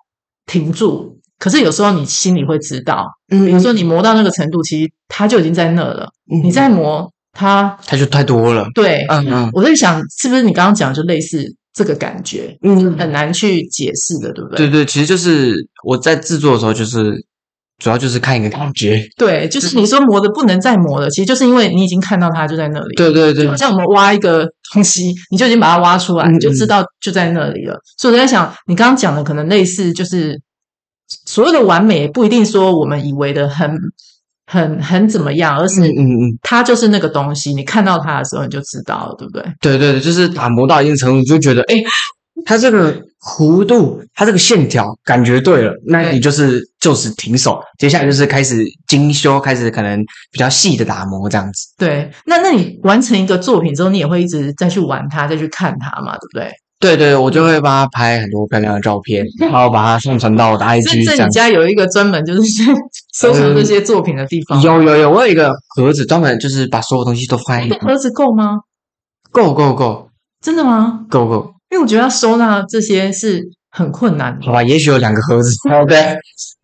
Speaker 2: 停住？可是有时候你心里会知道，嗯，比如说你磨到那个程度，其实它就已经在那了。你再磨它，
Speaker 1: 它就太多了。
Speaker 2: 对，嗯嗯，我在想，是不是你刚刚讲就类似？这个感觉，嗯，很难去解释的，对不对？
Speaker 1: 对对，其实就是我在制作的时候，就是主要就是看一个感觉。
Speaker 2: 对，就是你说磨的不能再磨了，其实就是因为你已经看到它就在那里。
Speaker 1: 对对对，
Speaker 2: 像我们挖一个东西，[LAUGHS] 你就已经把它挖出来，你就知道就在那里了。所以我在想，你刚刚讲的可能类似，就是所有的完美，不一定说我们以为的很。很很怎么样？而是嗯嗯，它就是那个东西，你看到它的时候你就知道了，对不对？
Speaker 1: 对对对，就是打磨到一定程度，你就觉得哎，它这个弧度，它这个线条感觉对了，那你就是就此停手，接下来就是开始精修，开始可能比较细的打磨这样子。
Speaker 2: 对，那那你完成一个作品之后，你也会一直再去玩它，再去看它嘛，对不对？
Speaker 1: 对对，我就会帮他拍很多漂亮的照片，然后把它上传到我的 IG。
Speaker 2: 在你家有一个专门就是 [LAUGHS] 收藏这些作品的地方？
Speaker 1: 有有有，我有一个盒子，专门就是把所有东西都放在里面。
Speaker 2: 盒子够吗？
Speaker 1: 够够够，
Speaker 2: 真的吗？
Speaker 1: 够够，
Speaker 2: 因为我觉得要收纳这些是很困难的。
Speaker 1: 好吧，也许有两个盒子。[LAUGHS] OK，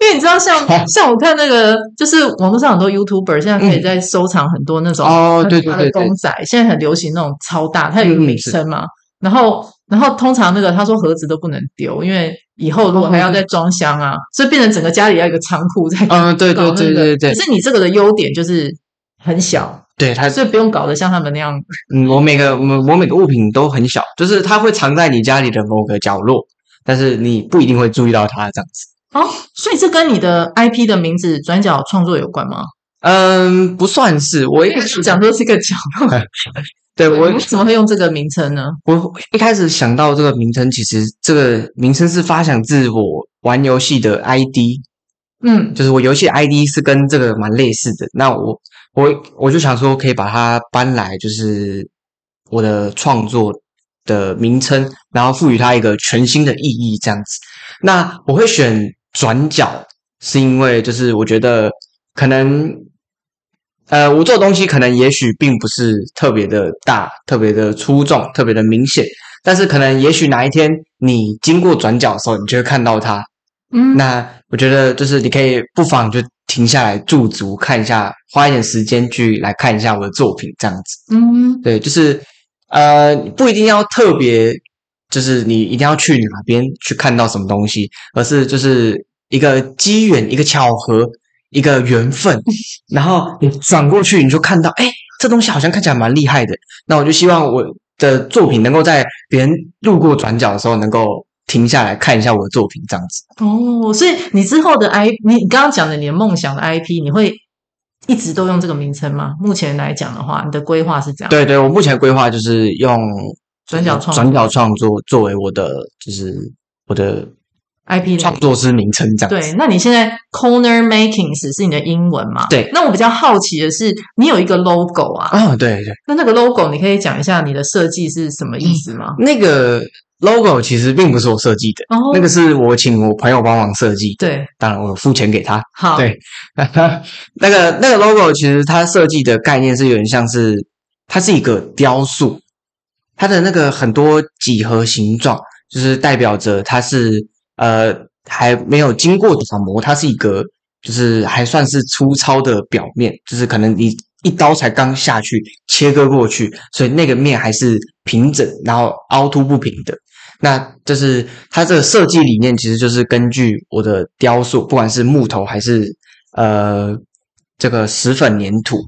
Speaker 2: 因为你知道，像像我看那个，就是网络上很多 YouTuber 现在可以在收藏很多那种
Speaker 1: 哦，对对对，
Speaker 2: 公仔，现在很流行那种超大，它有一个名称嘛，然后。然后通常那个他说盒子都不能丢，因为以后如果还要再装箱啊，所以变成整个家里要一个仓库在。
Speaker 1: 嗯，对对对对对。
Speaker 2: 可是你这个的优点就是很小，
Speaker 1: 对它，
Speaker 2: 所以不用搞得像他们那样。
Speaker 1: 嗯，我每个我我每个物品都很小，就是它会藏在你家里的某个角落，但是你不一定会注意到它这样子。
Speaker 2: 哦，所以这跟你的 IP 的名字“转角创作”有关吗？
Speaker 1: 嗯，不算是。我一开始
Speaker 2: 讲说是个角落。[LAUGHS]
Speaker 1: 对，我
Speaker 2: 为什么会用这个名称呢？
Speaker 1: 我一开始想到这个名称，其实这个名称是发想自我玩游戏的 ID。
Speaker 2: 嗯，
Speaker 1: 就是我游戏 ID 是跟这个蛮类似的。那我我我就想说，可以把它搬来，就是我的创作的名称，然后赋予它一个全新的意义，这样子。那我会选转角，是因为就是我觉得可能。呃，我做的东西可能也许并不是特别的大、特别的出众、特别的明显，但是可能也许哪一天你经过转角的时候，你就会看到它。
Speaker 2: 嗯，
Speaker 1: 那我觉得就是你可以不妨就停下来驻足看一下，花一点时间去来看一下我的作品，这样子。
Speaker 2: 嗯，
Speaker 1: 对，就是呃，不一定要特别，就是你一定要去哪边去看到什么东西，而是就是一个机缘，一个巧合。一个缘分，[LAUGHS] 然后你转过去，你就看到，哎，这东西好像看起来蛮厉害的。那我就希望我的作品能够在别人路过转角的时候，能够停下来看一下我的作品，这样子。
Speaker 2: 哦，所以你之后的 I，你刚刚讲的你的梦想的 IP，你会一直都用这个名称吗？目前来讲的话，你的规划是这样？
Speaker 1: 对对，我目前规划就是用
Speaker 2: 转角创
Speaker 1: 转角创作作为我的，就是我的。
Speaker 2: IP
Speaker 1: 创作师名称这样。
Speaker 2: 对，那你现在 Corner Makings 是你的英文嘛？
Speaker 1: 对。
Speaker 2: 那我比较好奇的是，你有一个 logo 啊？
Speaker 1: 啊、哦，对对。
Speaker 2: 那那个 logo 你可以讲一下你的设计是什么意思吗？
Speaker 1: 那个 logo 其实并不是我设计的，哦、那个是我请我朋友帮忙设计。
Speaker 2: 对，
Speaker 1: 当然我付钱给他。
Speaker 2: 好，
Speaker 1: 对。[LAUGHS] 那个那个 logo 其实它设计的概念是有点像是，它是一个雕塑，它的那个很多几何形状，就是代表着它是。呃，还没有经过打磨，它是一个就是还算是粗糙的表面，就是可能你一刀才刚下去切割过去，所以那个面还是平整，然后凹凸不平的。那就是它这个设计理念，其实就是根据我的雕塑，不管是木头还是呃这个石粉粘土，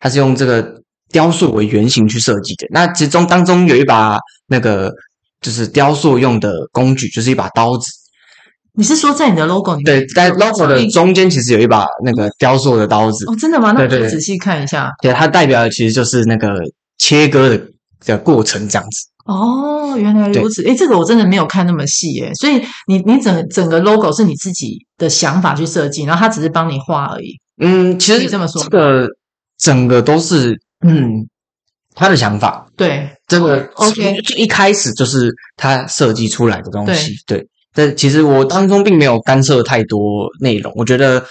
Speaker 1: 它是用这个雕塑为原型去设计的。那其中当中有一把那个就是雕塑用的工具，就是一把刀子。
Speaker 2: 你是说在你的 logo 里面？
Speaker 1: 对，在 logo 的中间其实有一把那个雕塑的刀子。
Speaker 2: 哦，真的吗？那我仔细看一下。
Speaker 1: 对，它代表的其实就是那个切割的的过程这样子。
Speaker 2: 哦，原来如此。哎，这个我真的没有看那么细诶。所以你你整整个 logo 是你自己的想法去设计，然后他只是帮你画而已。
Speaker 1: 嗯，其实这么说，这个整个都是嗯他的想法。
Speaker 2: 对，
Speaker 1: 这个
Speaker 2: OK，就
Speaker 1: 一开始就是他设计出来的东西。对。对但其实我当中并没有干涉太多内容，我觉得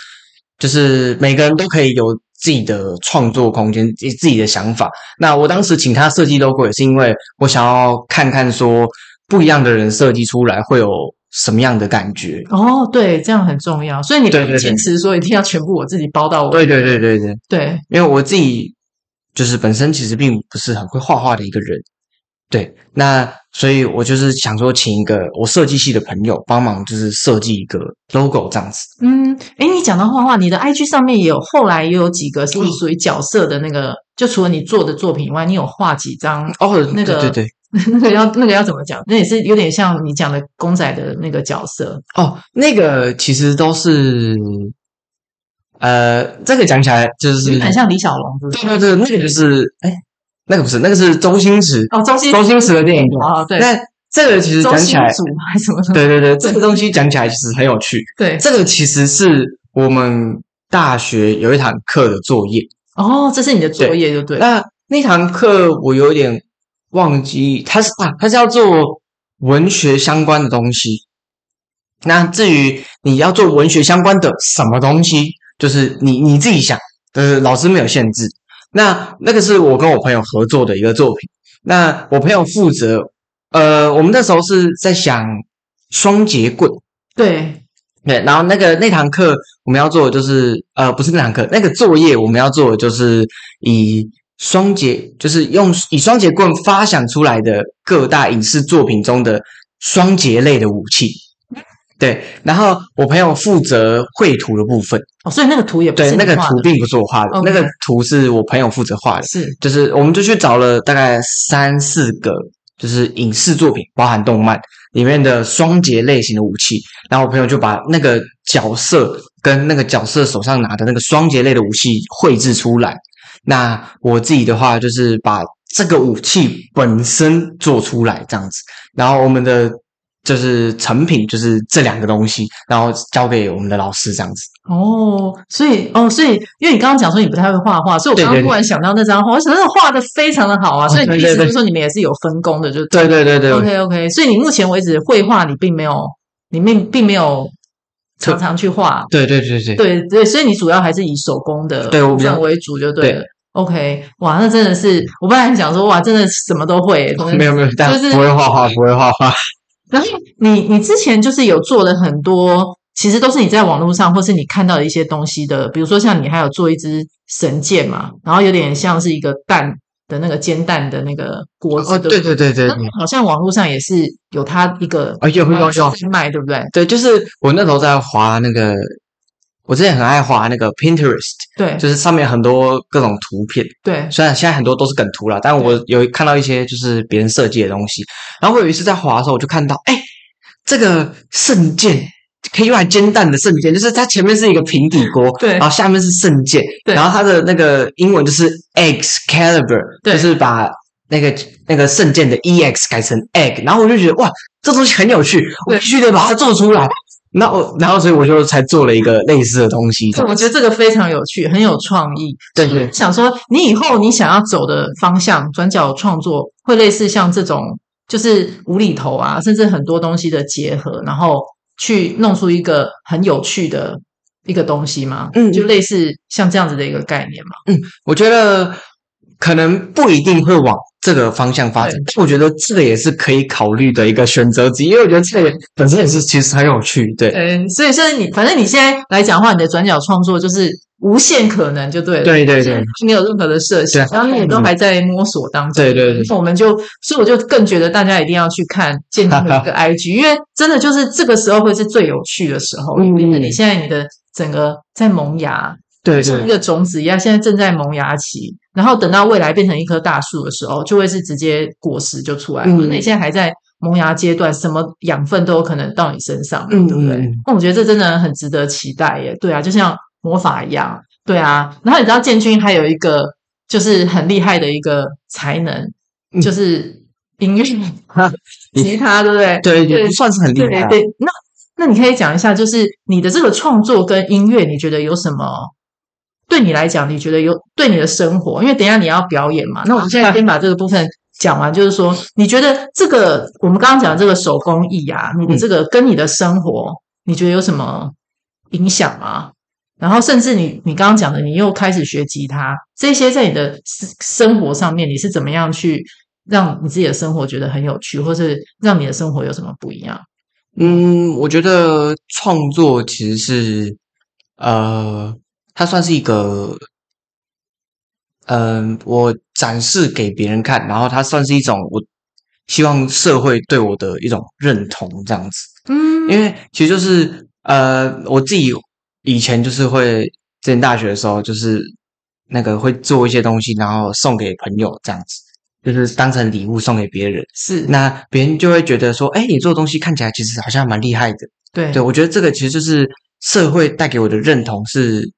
Speaker 1: 就是每个人都可以有自己的创作空间，自己的想法。那我当时请他设计 logo 也是因为我想要看看说不一样的人设计出来会有什么样的感觉。
Speaker 2: 哦，对，这样很重要。所以你不坚持说一定要全部我自己包到我。
Speaker 1: 对对对对对
Speaker 2: 对，
Speaker 1: 因为我自己就是本身其实并不是很会画画的一个人。对，那所以我就是想说，请一个我设计系的朋友帮忙，就是设计一个 logo 这样子。
Speaker 2: 嗯，诶，你讲到画画，你的 IG 上面也有，后来也有几个是属于角色的那个，就除了你做的作品以外，你有画几张
Speaker 1: 哦，
Speaker 2: 那个
Speaker 1: 对对对，[LAUGHS]
Speaker 2: 那个要那个要怎么讲？那也是有点像你讲的公仔的那个角色
Speaker 1: 哦。那个其实都是，呃，这个讲起来就是
Speaker 2: 很像李小龙，
Speaker 1: 对对对，那个就是诶那个不是，那个是周星驰
Speaker 2: 哦，周星
Speaker 1: 周星驰的电影
Speaker 2: 哦，对。
Speaker 1: 那这个其实讲起来，
Speaker 2: 还是什么？
Speaker 1: 对对对，这个东西讲起来其实很有趣。[LAUGHS]
Speaker 2: 对，
Speaker 1: 这个其实是我们大学有一堂课的作业。
Speaker 2: 哦，这是你的作业，就对。
Speaker 1: 那那堂课我有点忘记，它是啊，它是要做文学相关的东西。那至于你要做文学相关的什么东西，就是你你自己想，呃，老师没有限制。那那个是我跟我朋友合作的一个作品。那我朋友负责，呃，我们那时候是在想双节棍，
Speaker 2: 对
Speaker 1: 对。然后那个那堂课我们要做的就是，呃，不是那堂课，那个作业我们要做的就是以双节，就是用以双节棍发想出来的各大影视作品中的双节类的武器。对，然后我朋友负责绘图的部分。
Speaker 2: 哦，所以那个图也不是
Speaker 1: 对，那个图并不是我画的.那个图是我朋友负责画的。
Speaker 2: 是，
Speaker 1: 就是我们就去找了大概三四个，就是影视作品，包含动漫里面的双节类型的武器，然后我朋友就把那个角色跟那个角色手上拿的那个双节类的武器绘制出来。那我自己的话，就是把这个武器本身做出来这样子，然后我们的就是成品就是这两个东西，然后交给我们的老师这样子。
Speaker 2: 哦，所以哦，所以因为你刚刚讲说你不太会画画，所以我刚刚突然想到那张画，我想那画的非常的好啊。所以你意思就是说你们也是有分工的，就
Speaker 1: 对对对对。
Speaker 2: OK OK，所以你目前为止绘画你并没有，你并并没有常常去画。
Speaker 1: 对对对对
Speaker 2: 对对，所以你主要还是以手工的部分为主，就对了。OK，哇，那真的是我本来想说，哇，真的什么都会。
Speaker 1: 没有没有，但是不会画画，不会画画。
Speaker 2: 然后你你之前就是有做了很多，其实都是你在网络上或是你看到的一些东西的，比如说像你还有做一支神剑嘛，然后有点像是一个蛋的那个煎蛋的那个锅子，
Speaker 1: 哦，对对对对，
Speaker 2: 好像网络上也是有它一个，
Speaker 1: 啊，有有有
Speaker 2: 卖，对不对？
Speaker 1: 对，就是我那时候在划那个。我之前很爱滑那个 Pinterest，
Speaker 2: 对，
Speaker 1: 就是上面很多各种图片，
Speaker 2: 对。
Speaker 1: 虽然现在很多都是梗图了，但我有看到一些就是别人设计的东西。然后我有一次在滑的时候，我就看到，哎，这个圣剑可以用来煎蛋的圣剑，就是它前面是一个平底锅，
Speaker 2: 对，
Speaker 1: 然后下面是圣剑，
Speaker 2: 对。
Speaker 1: 然后它的那个英文就是 Excalibur，对，就是把那个那个圣剑的 EX 改成 Egg，然后我就觉得哇，这东西很有趣，我必须得把它做出来。那我，然后所以我就才做了一个类似的东西。
Speaker 2: 我觉得这个非常有趣，很有创意。
Speaker 1: 对对，
Speaker 2: 想说你以后你想要走的方向，转角创作会类似像这种，就是无厘头啊，甚至很多东西的结合，然后去弄出一个很有趣的一个东西吗？嗯，就类似像这样子的一个概念嘛。
Speaker 1: 嗯，我觉得可能不一定会往。这个方向发展，我觉得这个也是可以考虑的一个选择之一，因为我觉得这个本身也是其实很有趣，对。
Speaker 2: 嗯，所以现在你反正你现在来讲的话，你的转角创作就是无限可能，就对了。
Speaker 1: 对对对，
Speaker 2: 没有任何的设想，然后你也都还在摸索当中。
Speaker 1: 对对对，
Speaker 2: 那我们就，所以我就更觉得大家一定要去看建军的一个 [LAUGHS] IG，因为真的就是这个时候会是最有趣的时候，因为你现在你的整个在萌芽。
Speaker 1: 对，
Speaker 2: 像一个种子一样，现在正在萌芽期，然后等到未来变成一棵大树的时候，就会是直接果实就出来了。嗯，那你现在还在萌芽阶段，什么养分都有可能到你身上，嗯，对不对？那我觉得这真的很值得期待耶。对啊，就像魔法一样，对啊。然后你知道建军还有一个就是很厉害的一个才能，嗯，就是音乐、[LAUGHS] 吉他，对不对？
Speaker 1: 对，也不算是很厉害。
Speaker 2: 对，对，那那你可以讲一下，就是你的这个创作跟音乐，你觉得有什么？对你来讲，你觉得有对你的生活？因为等一下你要表演嘛。那我们现在 [LAUGHS] 先把这个部分讲完，就是说，你觉得这个我们刚刚讲的这个手工艺啊，你的这个跟你的生活，你觉得有什么影响吗？然后甚至你你刚刚讲的，你又开始学吉他，这些在你的生活上面，你是怎么样去让你自己的生活觉得很有趣，或是让你的生活有什么不一样？
Speaker 1: 嗯，我觉得创作其实是呃。它算是一个，嗯、呃，我展示给别人看，然后它算是一种我希望社会对我的一种认同，这样子。嗯，因为其实就是呃，我自己以前就是会，之前大学的时候就是那个会做一些东西，然后送给朋友，这样子，就是当成礼物送给别人。
Speaker 2: 是，
Speaker 1: 那别人就会觉得说，哎，你做的东西看起来其实好像蛮厉害的。
Speaker 2: 对，
Speaker 1: 对，我觉得这个其实就是社会带给我的认同是。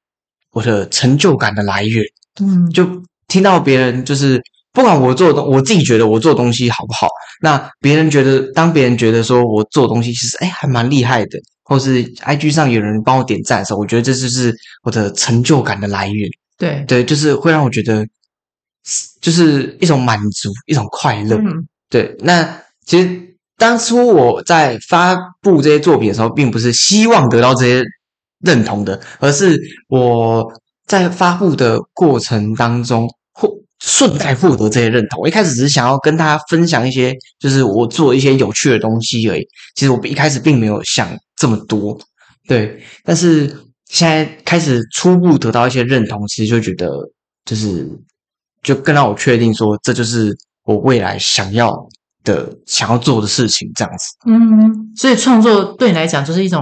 Speaker 1: 我的成就感的来源，嗯，就听到别人就是不管我做的东，我自己觉得我做的东西好不好，那别人觉得，当别人觉得说我做的东西其实哎还蛮厉害的，或是 IG 上有人帮我点赞的时候，我觉得这就是我的成就感的来源。
Speaker 2: 对
Speaker 1: 对，就是会让我觉得就是一种满足，一种快乐。嗯，对。那其实当初我在发布这些作品的时候，并不是希望得到这些。认同的，而是我在发布的过程当中，获顺带获得这些认同。我一开始只是想要跟大家分享一些，就是我做一些有趣的东西而已。其实我一开始并没有想这么多，对。但是现在开始初步得到一些认同，其实就觉得就是就更让我确定说，这就是我未来想要的想要做的事情，这样子。
Speaker 2: 嗯，所以创作对你来讲就是一种。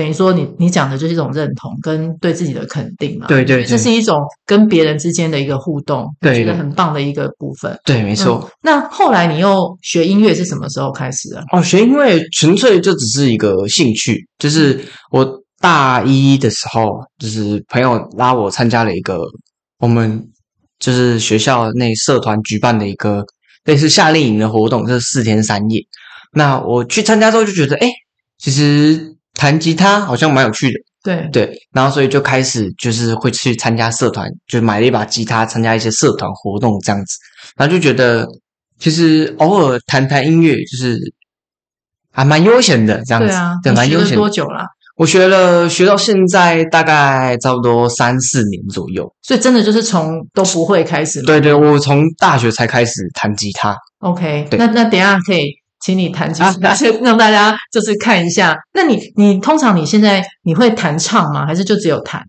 Speaker 2: 等于说你，你你讲的就是一种认同跟对自己的肯定嘛？
Speaker 1: 对对，对，
Speaker 2: 这是一种跟别人之间的一个互动，
Speaker 1: 对，对，
Speaker 2: 觉得很棒的一个部分。
Speaker 1: 对，没错。
Speaker 2: 嗯，那后来你又学音乐是什么时候开始的？
Speaker 1: 哦，学音乐纯粹就只是一个兴趣，就是我大一的时候，就是朋友拉我参加了一个我们就是学校内社团举办的一个类似夏令营的活动，就是四天三夜。那我去参加之后就觉得，哎，其实。弹吉他好像蛮有趣的，
Speaker 2: 对
Speaker 1: 对，然后所以就开始就是会去参加社团，就买了一把吉他，参加一些社团活动这样子，然后就觉得其实偶尔弹弹音乐就是还蛮悠闲的这样子，对
Speaker 2: 啊，
Speaker 1: 对，蛮悠闲。
Speaker 2: 多久了？
Speaker 1: 我学了学到现在大概差不多三四年左右，
Speaker 2: 所以真的就是从都不会开始？
Speaker 1: 对对，我从大学才开始弹吉他。
Speaker 2: OK，对，那那等一下可以。请你弹吉他，[LAUGHS] 让大家就是看一下。那你你通常你现在你会弹唱吗？还是就只有弹？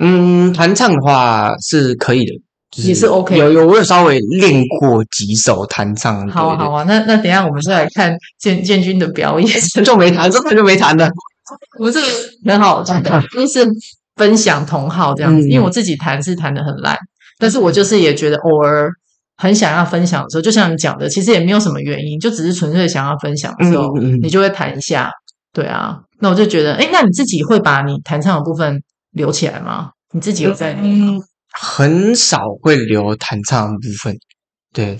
Speaker 1: 嗯，弹唱的话是可以的，就是、
Speaker 2: 也是 OK。
Speaker 1: 有有，我有稍微练过几首弹唱。
Speaker 2: 好啊好啊，那那等一下我们是来看建建军的表演。[LAUGHS]
Speaker 1: 就没弹，真的就没弹的。[LAUGHS]
Speaker 2: 我这个很好，真的就是分享同好这样子。嗯、因为我自己弹是弹的很烂，但是我就是也觉得偶尔。很想要分享的时候，就像你讲的，其实也没有什么原因，就只是纯粹想要分享的时候，嗯嗯嗯，你就会弹一下。对啊，那我就觉得，哎，那你自己会把你弹唱的部分留起来吗？你自己有在？嗯，
Speaker 1: 很少会留弹唱的部分。对，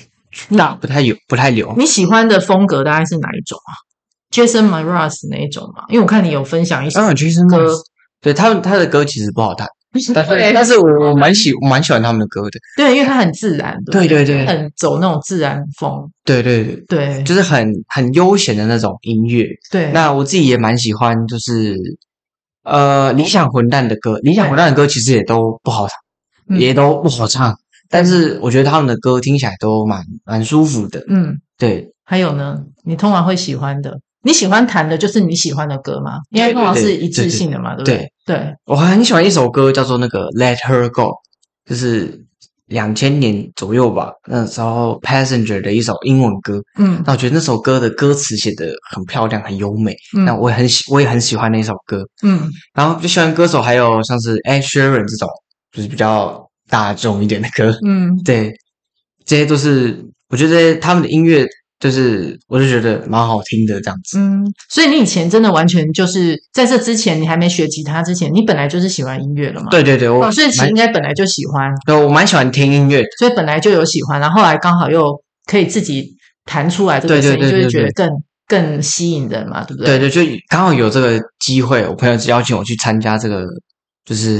Speaker 1: 那不太有，不太留。
Speaker 2: 你喜欢的风格大概是哪一种啊？Jason Mraz 那一种嘛？因为我看你有分享一首歌，啊、Jason Mraz，
Speaker 1: 对他他的歌其实不好弹。[LAUGHS] 但是，但是我我蛮喜我蛮喜欢他们的歌的。
Speaker 2: 对，因为他很自然。
Speaker 1: 对对对，
Speaker 2: 很走那种自然风。
Speaker 1: 对对对对，就是很很悠闲的那种音乐。
Speaker 2: 对，
Speaker 1: 那我自己也蛮喜欢，就是呃，理想混蛋的歌。理想混蛋的歌其实也都不好唱，也都不好唱。但是我觉得他们的歌听起来都蛮蛮舒服的。嗯，对。
Speaker 2: 还有呢，你通常会喜欢的？你喜欢弹的就是你喜欢的歌吗？因为通常是一致性的嘛，对不对？对，对
Speaker 1: 我很喜欢一首歌，叫做那个《Let Her Go》，就是两千年左右吧，那时候 Passenger 的一首英文歌。嗯，那我觉得那首歌的歌词写得很漂亮，很优美。嗯，那我也很喜，我也很喜欢那首歌。嗯，然后就喜欢歌手还有像是 Ed Sheeran 这种，就是比较大众一点的歌。嗯，对，这些都是我觉得他们的音乐。就是，我就觉得蛮好听的这样子。
Speaker 2: 嗯，所以你以前真的完全就是在这之前，你还没学吉他之前，你本来就是喜欢音乐了嘛？
Speaker 1: 对对对，我、
Speaker 2: 哦、所以其实应该本来就喜欢。
Speaker 1: 对，我蛮喜欢听音乐，
Speaker 2: 所以本来就有喜欢，然后后来刚好又可以自己弹出来这个声音，就会觉得更更吸引人嘛，对不对？
Speaker 1: 对对，就刚好有这个机会，我朋友邀请我去参加这个，就是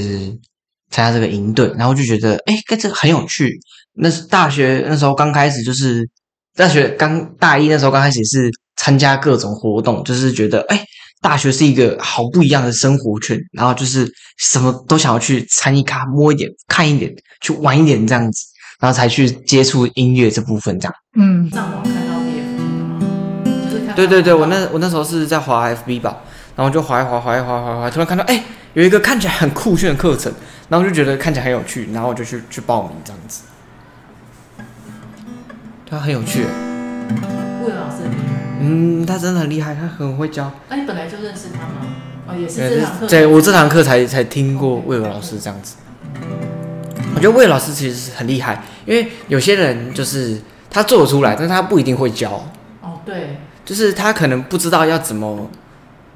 Speaker 1: 参加这个营队，然后就觉得哎，跟这个很有趣。那是大学那时候刚开始就是。大学刚大一那时候刚开始是参加各种活动，就是觉得哎，大学是一个好不一样的生活圈，然后就是什么都想要去参一卡、摸一点、看一点、去玩一点这样子，然后才去接触音乐这部分这样。嗯，上网看到 FB 对对对，我那我那时候是在滑 FB 吧，然后就滑一滑滑一滑滑滑，突然看到哎，有一个看起来很酷炫的课程，然后就觉得看起来很有趣，然后我就去去报名这样子。他很有趣，
Speaker 2: 魏老师很厉害。
Speaker 1: 嗯，他真的很厉害，他很会教。
Speaker 2: 那你本来就认识他吗？哦，也是这堂课。
Speaker 1: 对，我这堂课才才听过魏老师这样子。我觉得魏老师其实是很厉害，因为有些人就是他做得出来，但是他不一定会教。
Speaker 2: 哦，对，
Speaker 1: 就是他可能不知道要怎么，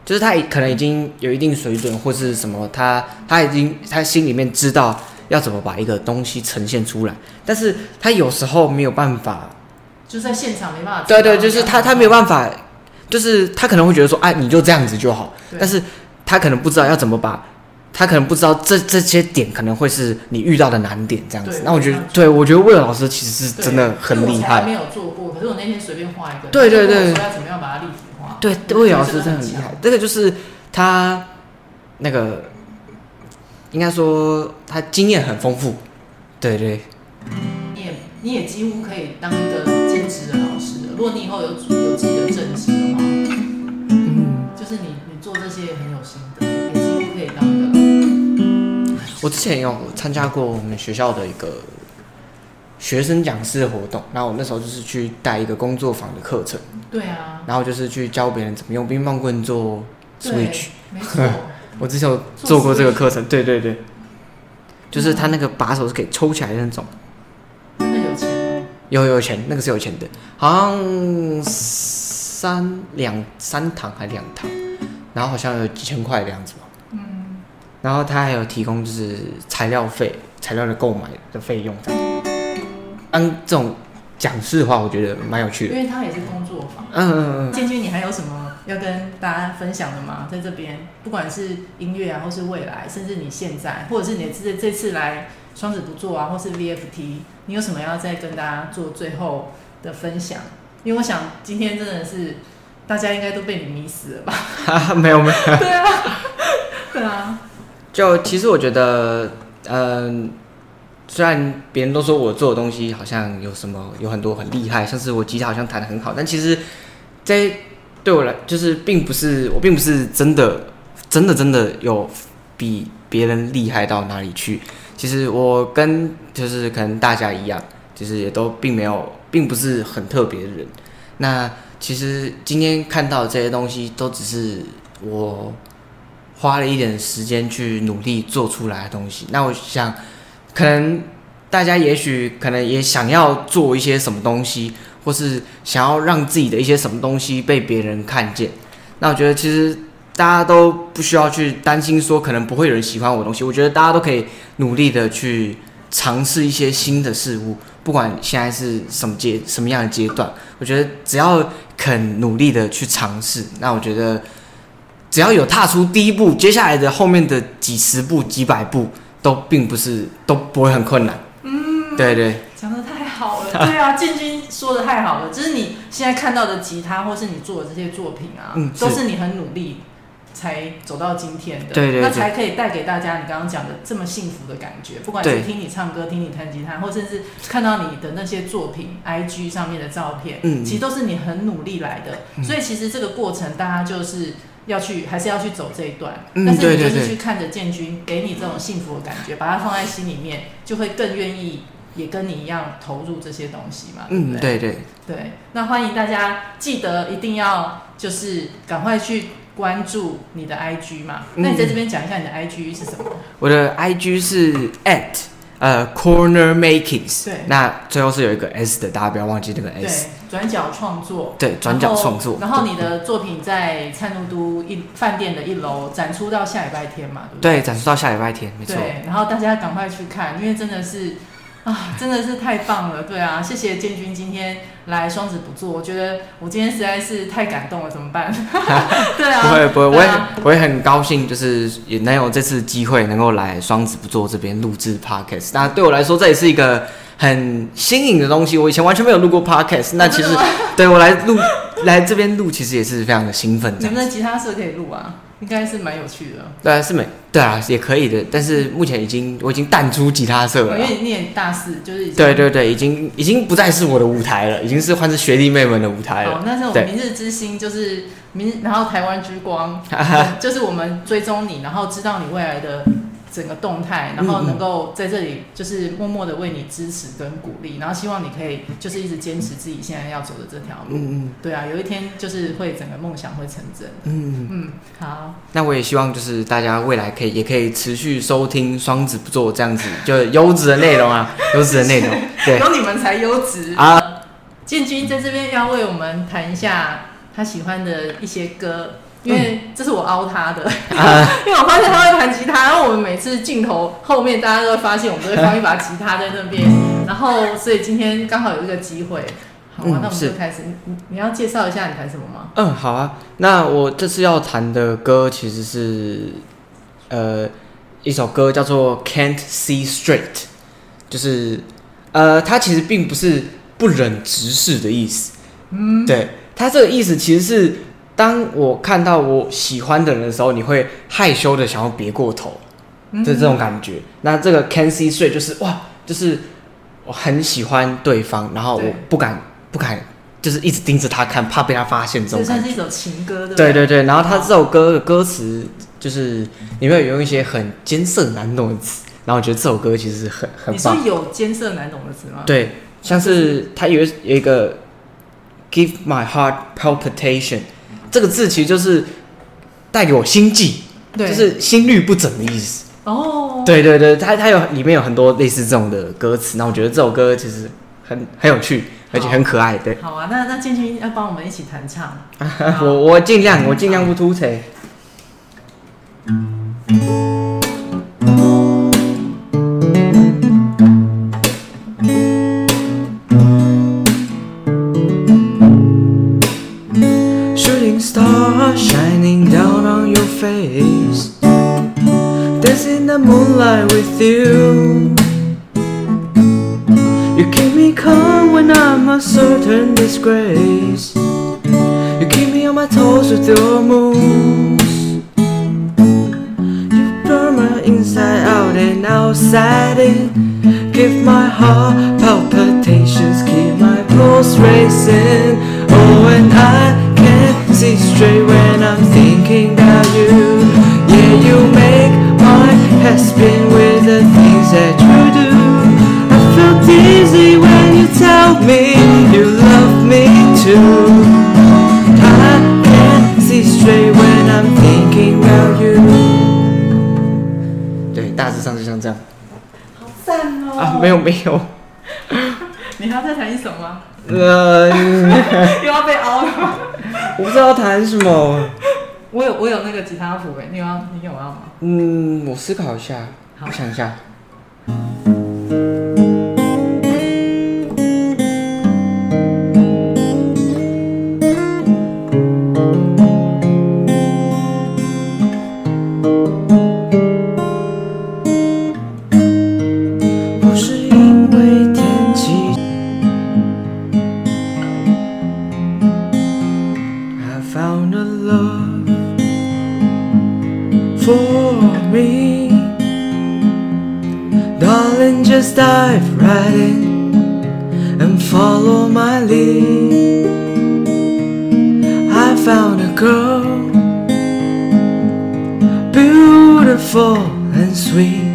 Speaker 1: 就是他可能已经有一定水准或是什么，他他已经他心里面知道要怎么把一个东西呈现出来，但是他有时候没有办法。
Speaker 2: 就在现场没办法。
Speaker 1: 对对，就是他，他没有办法，就是他可能会觉得说，哎，你就这样子就好。但是他可能不知道要怎么把，他可能不知道这这些点可能会是你遇到的难点这样子。那我觉得，对我觉得魏老师其实是真的很厉害。
Speaker 2: 没有做过，可是我那天随便画一个。
Speaker 1: 对对对。
Speaker 2: 说要怎么样把它立体化？
Speaker 1: 对，魏老师真的很厉害。这个就是他那个，应该说他经验很丰富。对对。
Speaker 2: 你也你也几乎可以当一个。如果你以后有有自己的正职的话，嗯，就是你你做这些也很有心得，也几乎可以当一个。
Speaker 1: 我之前有参加过我们学校的一个学生讲师的活动，然后我那时候就是去带一个工作坊的课程。
Speaker 2: 对啊。
Speaker 1: 然后就是去教别人怎么用冰棒棍做 Switch。
Speaker 2: 没错。[LAUGHS]
Speaker 1: 我之前有做过这个课程。对对对。就是他那个把手是可以抽起来的那
Speaker 2: 种。有？
Speaker 1: 有有钱，那个是有钱的，好像三两三堂还两堂，然后好像有几千块的样子吧。嗯。然后他还有提供就是材料费、材料的购买的费用这样。嗯，这种讲师的话，我觉得蛮有趣的。
Speaker 2: 因为他也是工作坊。
Speaker 1: 嗯嗯嗯。建
Speaker 2: 军，你还有什么要跟大家分享的吗？在这边，不管是音乐啊，或是未来，甚至你现在，或者是你这这次来双子不做啊，或是 VFT，你有什么要再跟大家做最后的分享？因为我想今天真的是大家应该都被你迷死了吧？[LAUGHS]
Speaker 1: 哈，没有没有。[LAUGHS]
Speaker 2: 对啊，对啊。
Speaker 1: 就其实我觉得，嗯、呃，虽然别人都说我做的东西好像有什么有很多很厉害，像是我吉他好像弹得很好，但其实，在对我来，就是并不是我并不是真的，真的真的有比别人厉害到哪里去。其实我跟就是可能大家一样，就是也都并没有，并不是很特别的人。那其实今天看到这些东西，都只是我花了一点时间去努力做出来的东西。那我想，可能大家也许可能也想要做一些什么东西。或是想要让自己的一些什么东西被别人看见，那我觉得其实大家都不需要去担心说可能不会有人喜欢我的东西。我觉得大家都可以努力的去尝试一些新的事物，不管现在是什么阶什么样的阶段，我觉得只要肯努力的去尝试，那我觉得只要有踏出第一步，接下来的后面的几十步、几百步都并不是都不会很困难。嗯，对对。
Speaker 2: 讲的太好了，对啊，建军说的太好了，就是你现在看到的吉他，或是你做的这些作品啊，嗯，都是你很努力才走到今天的，
Speaker 1: 对对，对，
Speaker 2: 那才可以带给大家你刚刚讲的这么幸福的感觉。不管是听你唱歌，听你弹吉他，或甚至看到你的那些作品，IG 上面的照片，嗯，其实都是你很努力来的。嗯，所以其实这个过程，大家就是要去，还是要去走这一段。嗯，但是你就是去看着建军给你这种幸福的感觉，把它放在心里面，就会更愿意。也跟你一样投入这些东西嘛，对不对？嗯，对对对。那欢迎大家记得一定要就是赶快去关注你的 IG 嘛。嗯、那你在这边讲一下你的 IG 是什么？
Speaker 1: 我的 IG 是 at 呃 corner makings。对。那最后是有一个 S 的，大家不要忘记这个 S。
Speaker 2: 对，转角创作。
Speaker 1: 对，转角创作。
Speaker 2: 然后你的作品在灿路都一饭店的一楼展出到下礼拜天嘛，对不对？
Speaker 1: 对，展出到下礼拜天，没错。
Speaker 2: 对，然后大家赶快去看，因为真的是。啊，真的是太棒了，对啊，谢谢建军今天来双子不做，我觉得我今天实在是太感动了，怎么办？[LAUGHS] 对啊，
Speaker 1: 不会不会，我也我也很高兴，就是也能有这次机会能够来双子不做这边录制 podcast，那对我来说这也是一个很新颖的东西，我以前完全没有录过 podcast，那其实对我来录来这边录其实也是非常的兴奋。
Speaker 2: 你们的吉他社可以录啊？应该是蛮有趣的，
Speaker 1: 对啊，是没，对啊，也可以的。但是目前已经，我已经淡出吉他社了。
Speaker 2: 因为你念大四，就是已经
Speaker 1: 对对对，已经已经不再是我的舞台了，已经是换成学弟妹们的舞台了。
Speaker 2: 哦，那是我们明日之星，就是明，然后台湾之光，[LAUGHS] 就是我们追踪你，然后知道你未来的。整个动态，然后能够在这里就是默默的为你支持跟鼓励，然后希望你可以就是一直坚持自己现在要走的这条路。嗯嗯，对啊，有一天就是会整个梦想会成真。嗯嗯，好。
Speaker 1: 那我也希望就是大家未来可以也可以持续收听双子不做这样子就优质的内容啊，[LAUGHS] 优质的内容。对，
Speaker 2: 有你们才优质啊。建军在这边要为我们谈一下他喜欢的一些歌。因为这是我凹他的，嗯、[LAUGHS] 因为我发现他会弹吉他，然后我们每次镜头后面大家都会发现我们都会放一把吉他在那边，[LAUGHS] 然后所以今天刚好有一个机会，好啊，嗯、那我们就开始。你你要介绍一下你弹什么吗？
Speaker 1: 嗯，好啊。那我这次要弹的歌其实是呃一首歌叫做《Can't See Straight》，就是呃它其实并不是不忍直视的意思，嗯，对，它这个意思其实是。当我看到我喜欢的人的时候，你会害羞的想要别过头，就这种感觉。嗯、那这个 see straight 就是哇，就是我很喜欢对方，然后我不敢不敢，就是一直盯着他看，怕被他发现。这种
Speaker 2: 这算是一首情歌，对
Speaker 1: 对对对。然后他这首歌的歌词就是里面有用一些很艰涩难懂的词，然后我觉得这首歌其实很很棒。
Speaker 2: 你说有艰涩难懂的词吗？
Speaker 1: 对，像是他有有一个 “give my heart palpitation” 这个字，其实就是带给我心悸，
Speaker 2: 对，
Speaker 1: 就是心律不整的意思。
Speaker 2: 哦，
Speaker 1: 对对对，它它有里面有很多类似这种的歌词，那我觉得这首歌其实很很有趣，而且很可爱。对，
Speaker 2: 好啊，那那建军要帮我们一起弹唱。[LAUGHS]
Speaker 1: 我我尽量，我尽量不 face. Dancing in the moonlight with you. You keep me calm when I'm a certain disgrace. You keep me on my toes with your moves. You burn my inside out and outside in Give my heart palpitations Keep my pulse racing. Oh and I 凸槌。没有没有，
Speaker 2: 你还要再弹一首吗？
Speaker 1: 呃，
Speaker 2: 又要被凹了。 [LAUGHS] [LAUGHS]
Speaker 1: 我不知道要弹什么。
Speaker 2: 我有我有那个吉他谱哎，你有要你有要吗？
Speaker 1: 嗯，我思考一下，好我想一下。follow my lead. I found a girl, beautiful and sweet.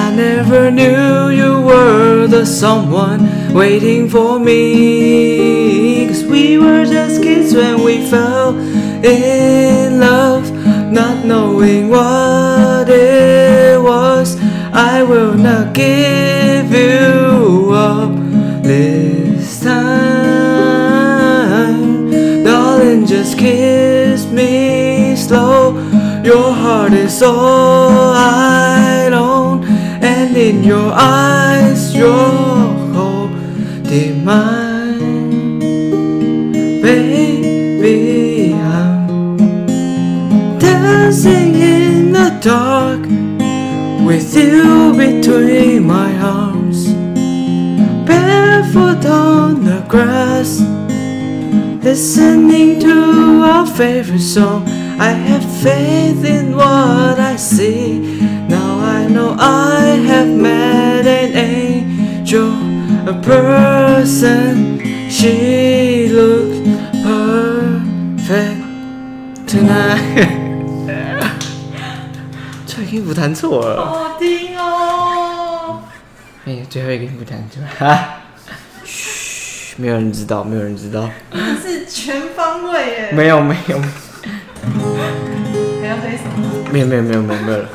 Speaker 1: I never knew you were the someone waiting for me. Cause we were just kids when we fell in love, not knowing what it was. I will not give. Is all I own, and in your eyes, your mine, baby. I'm dancing in the dark with you between my arms, barefoot on the grass, listening to our favorite song. I have faith in what I see. Now I know I have met an angel a person. She looks perfect tonight. [LAUGHS] 最后一个音符弹错了，
Speaker 2: 好好听哦。
Speaker 1: 哎呀，最后一个音符弹错了，嘘，没有人知道，没有人知道。
Speaker 2: 你是全方位耶。
Speaker 1: 没有没有。
Speaker 2: 还要背什么？
Speaker 1: 没有没有没有没有没有了。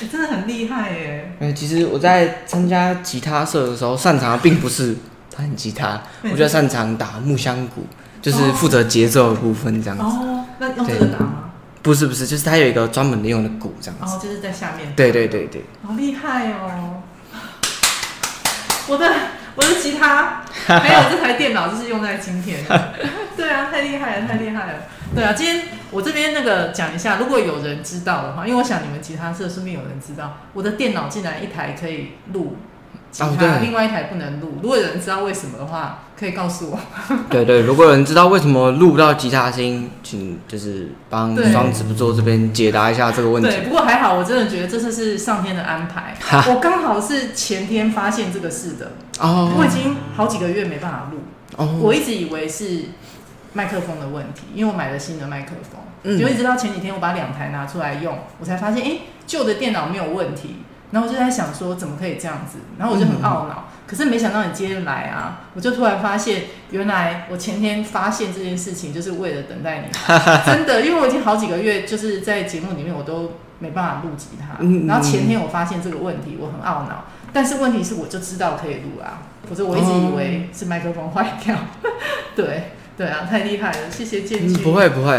Speaker 2: 你真的很厉害耶！
Speaker 1: 哎，其实我在参加吉他社的时候，擅长的并不是弹吉他，我就擅长打木箱鼓，就是负责节奏的部分这样子。
Speaker 2: 哦，那用这个打吗？
Speaker 1: 不是不是，就是它有一个专门的用的鼓这样子。
Speaker 2: 哦，就是在下面。
Speaker 1: 对对对对。
Speaker 2: 好厉害哦！我的我的吉他 [LAUGHS] 还有这台电脑，就是用在今天。对啊，太厉害了，太厉害了。对啊，今天我这边那个讲一下，如果有人知道的话，因为我想你们吉他社顺便有人知道，我的电脑竟然一台可以录吉他，另外一台不能录。如果有人知道为什么的话，可以告诉我。[LAUGHS]
Speaker 1: 对对，如果有人知道为什么录不到吉他声音，请就是帮双子不做这边解答一下这个问题。
Speaker 2: 对，不过还好，我真的觉得这次是上天的安排。[LAUGHS] 哈我刚好是前天发现这个事的。哦。我已经好几个月没办法录。哦。我一直以为是。麦克风的问题，因为我买了新的麦克风。嗯，就一直到前几天我把两台拿出来用，我才发现，哎，旧的电脑没有问题。然后我就在想说，怎么可以这样子？然后我就很懊恼。嗯、可是没想到你今天来啊，我就突然发现，原来我前天发现这件事情，就是为了等待你。[LAUGHS] 真的，因为我已经好几个月就是在节目里面，我都没办法录吉他。嗯、然后前天我发现这个问题，我很懊恼。但是问题是，我就知道可以录啊，可是我一直以为是麦克风坏掉。[LAUGHS] 对对啊，太厉害了，谢谢建军。
Speaker 1: 不会不会。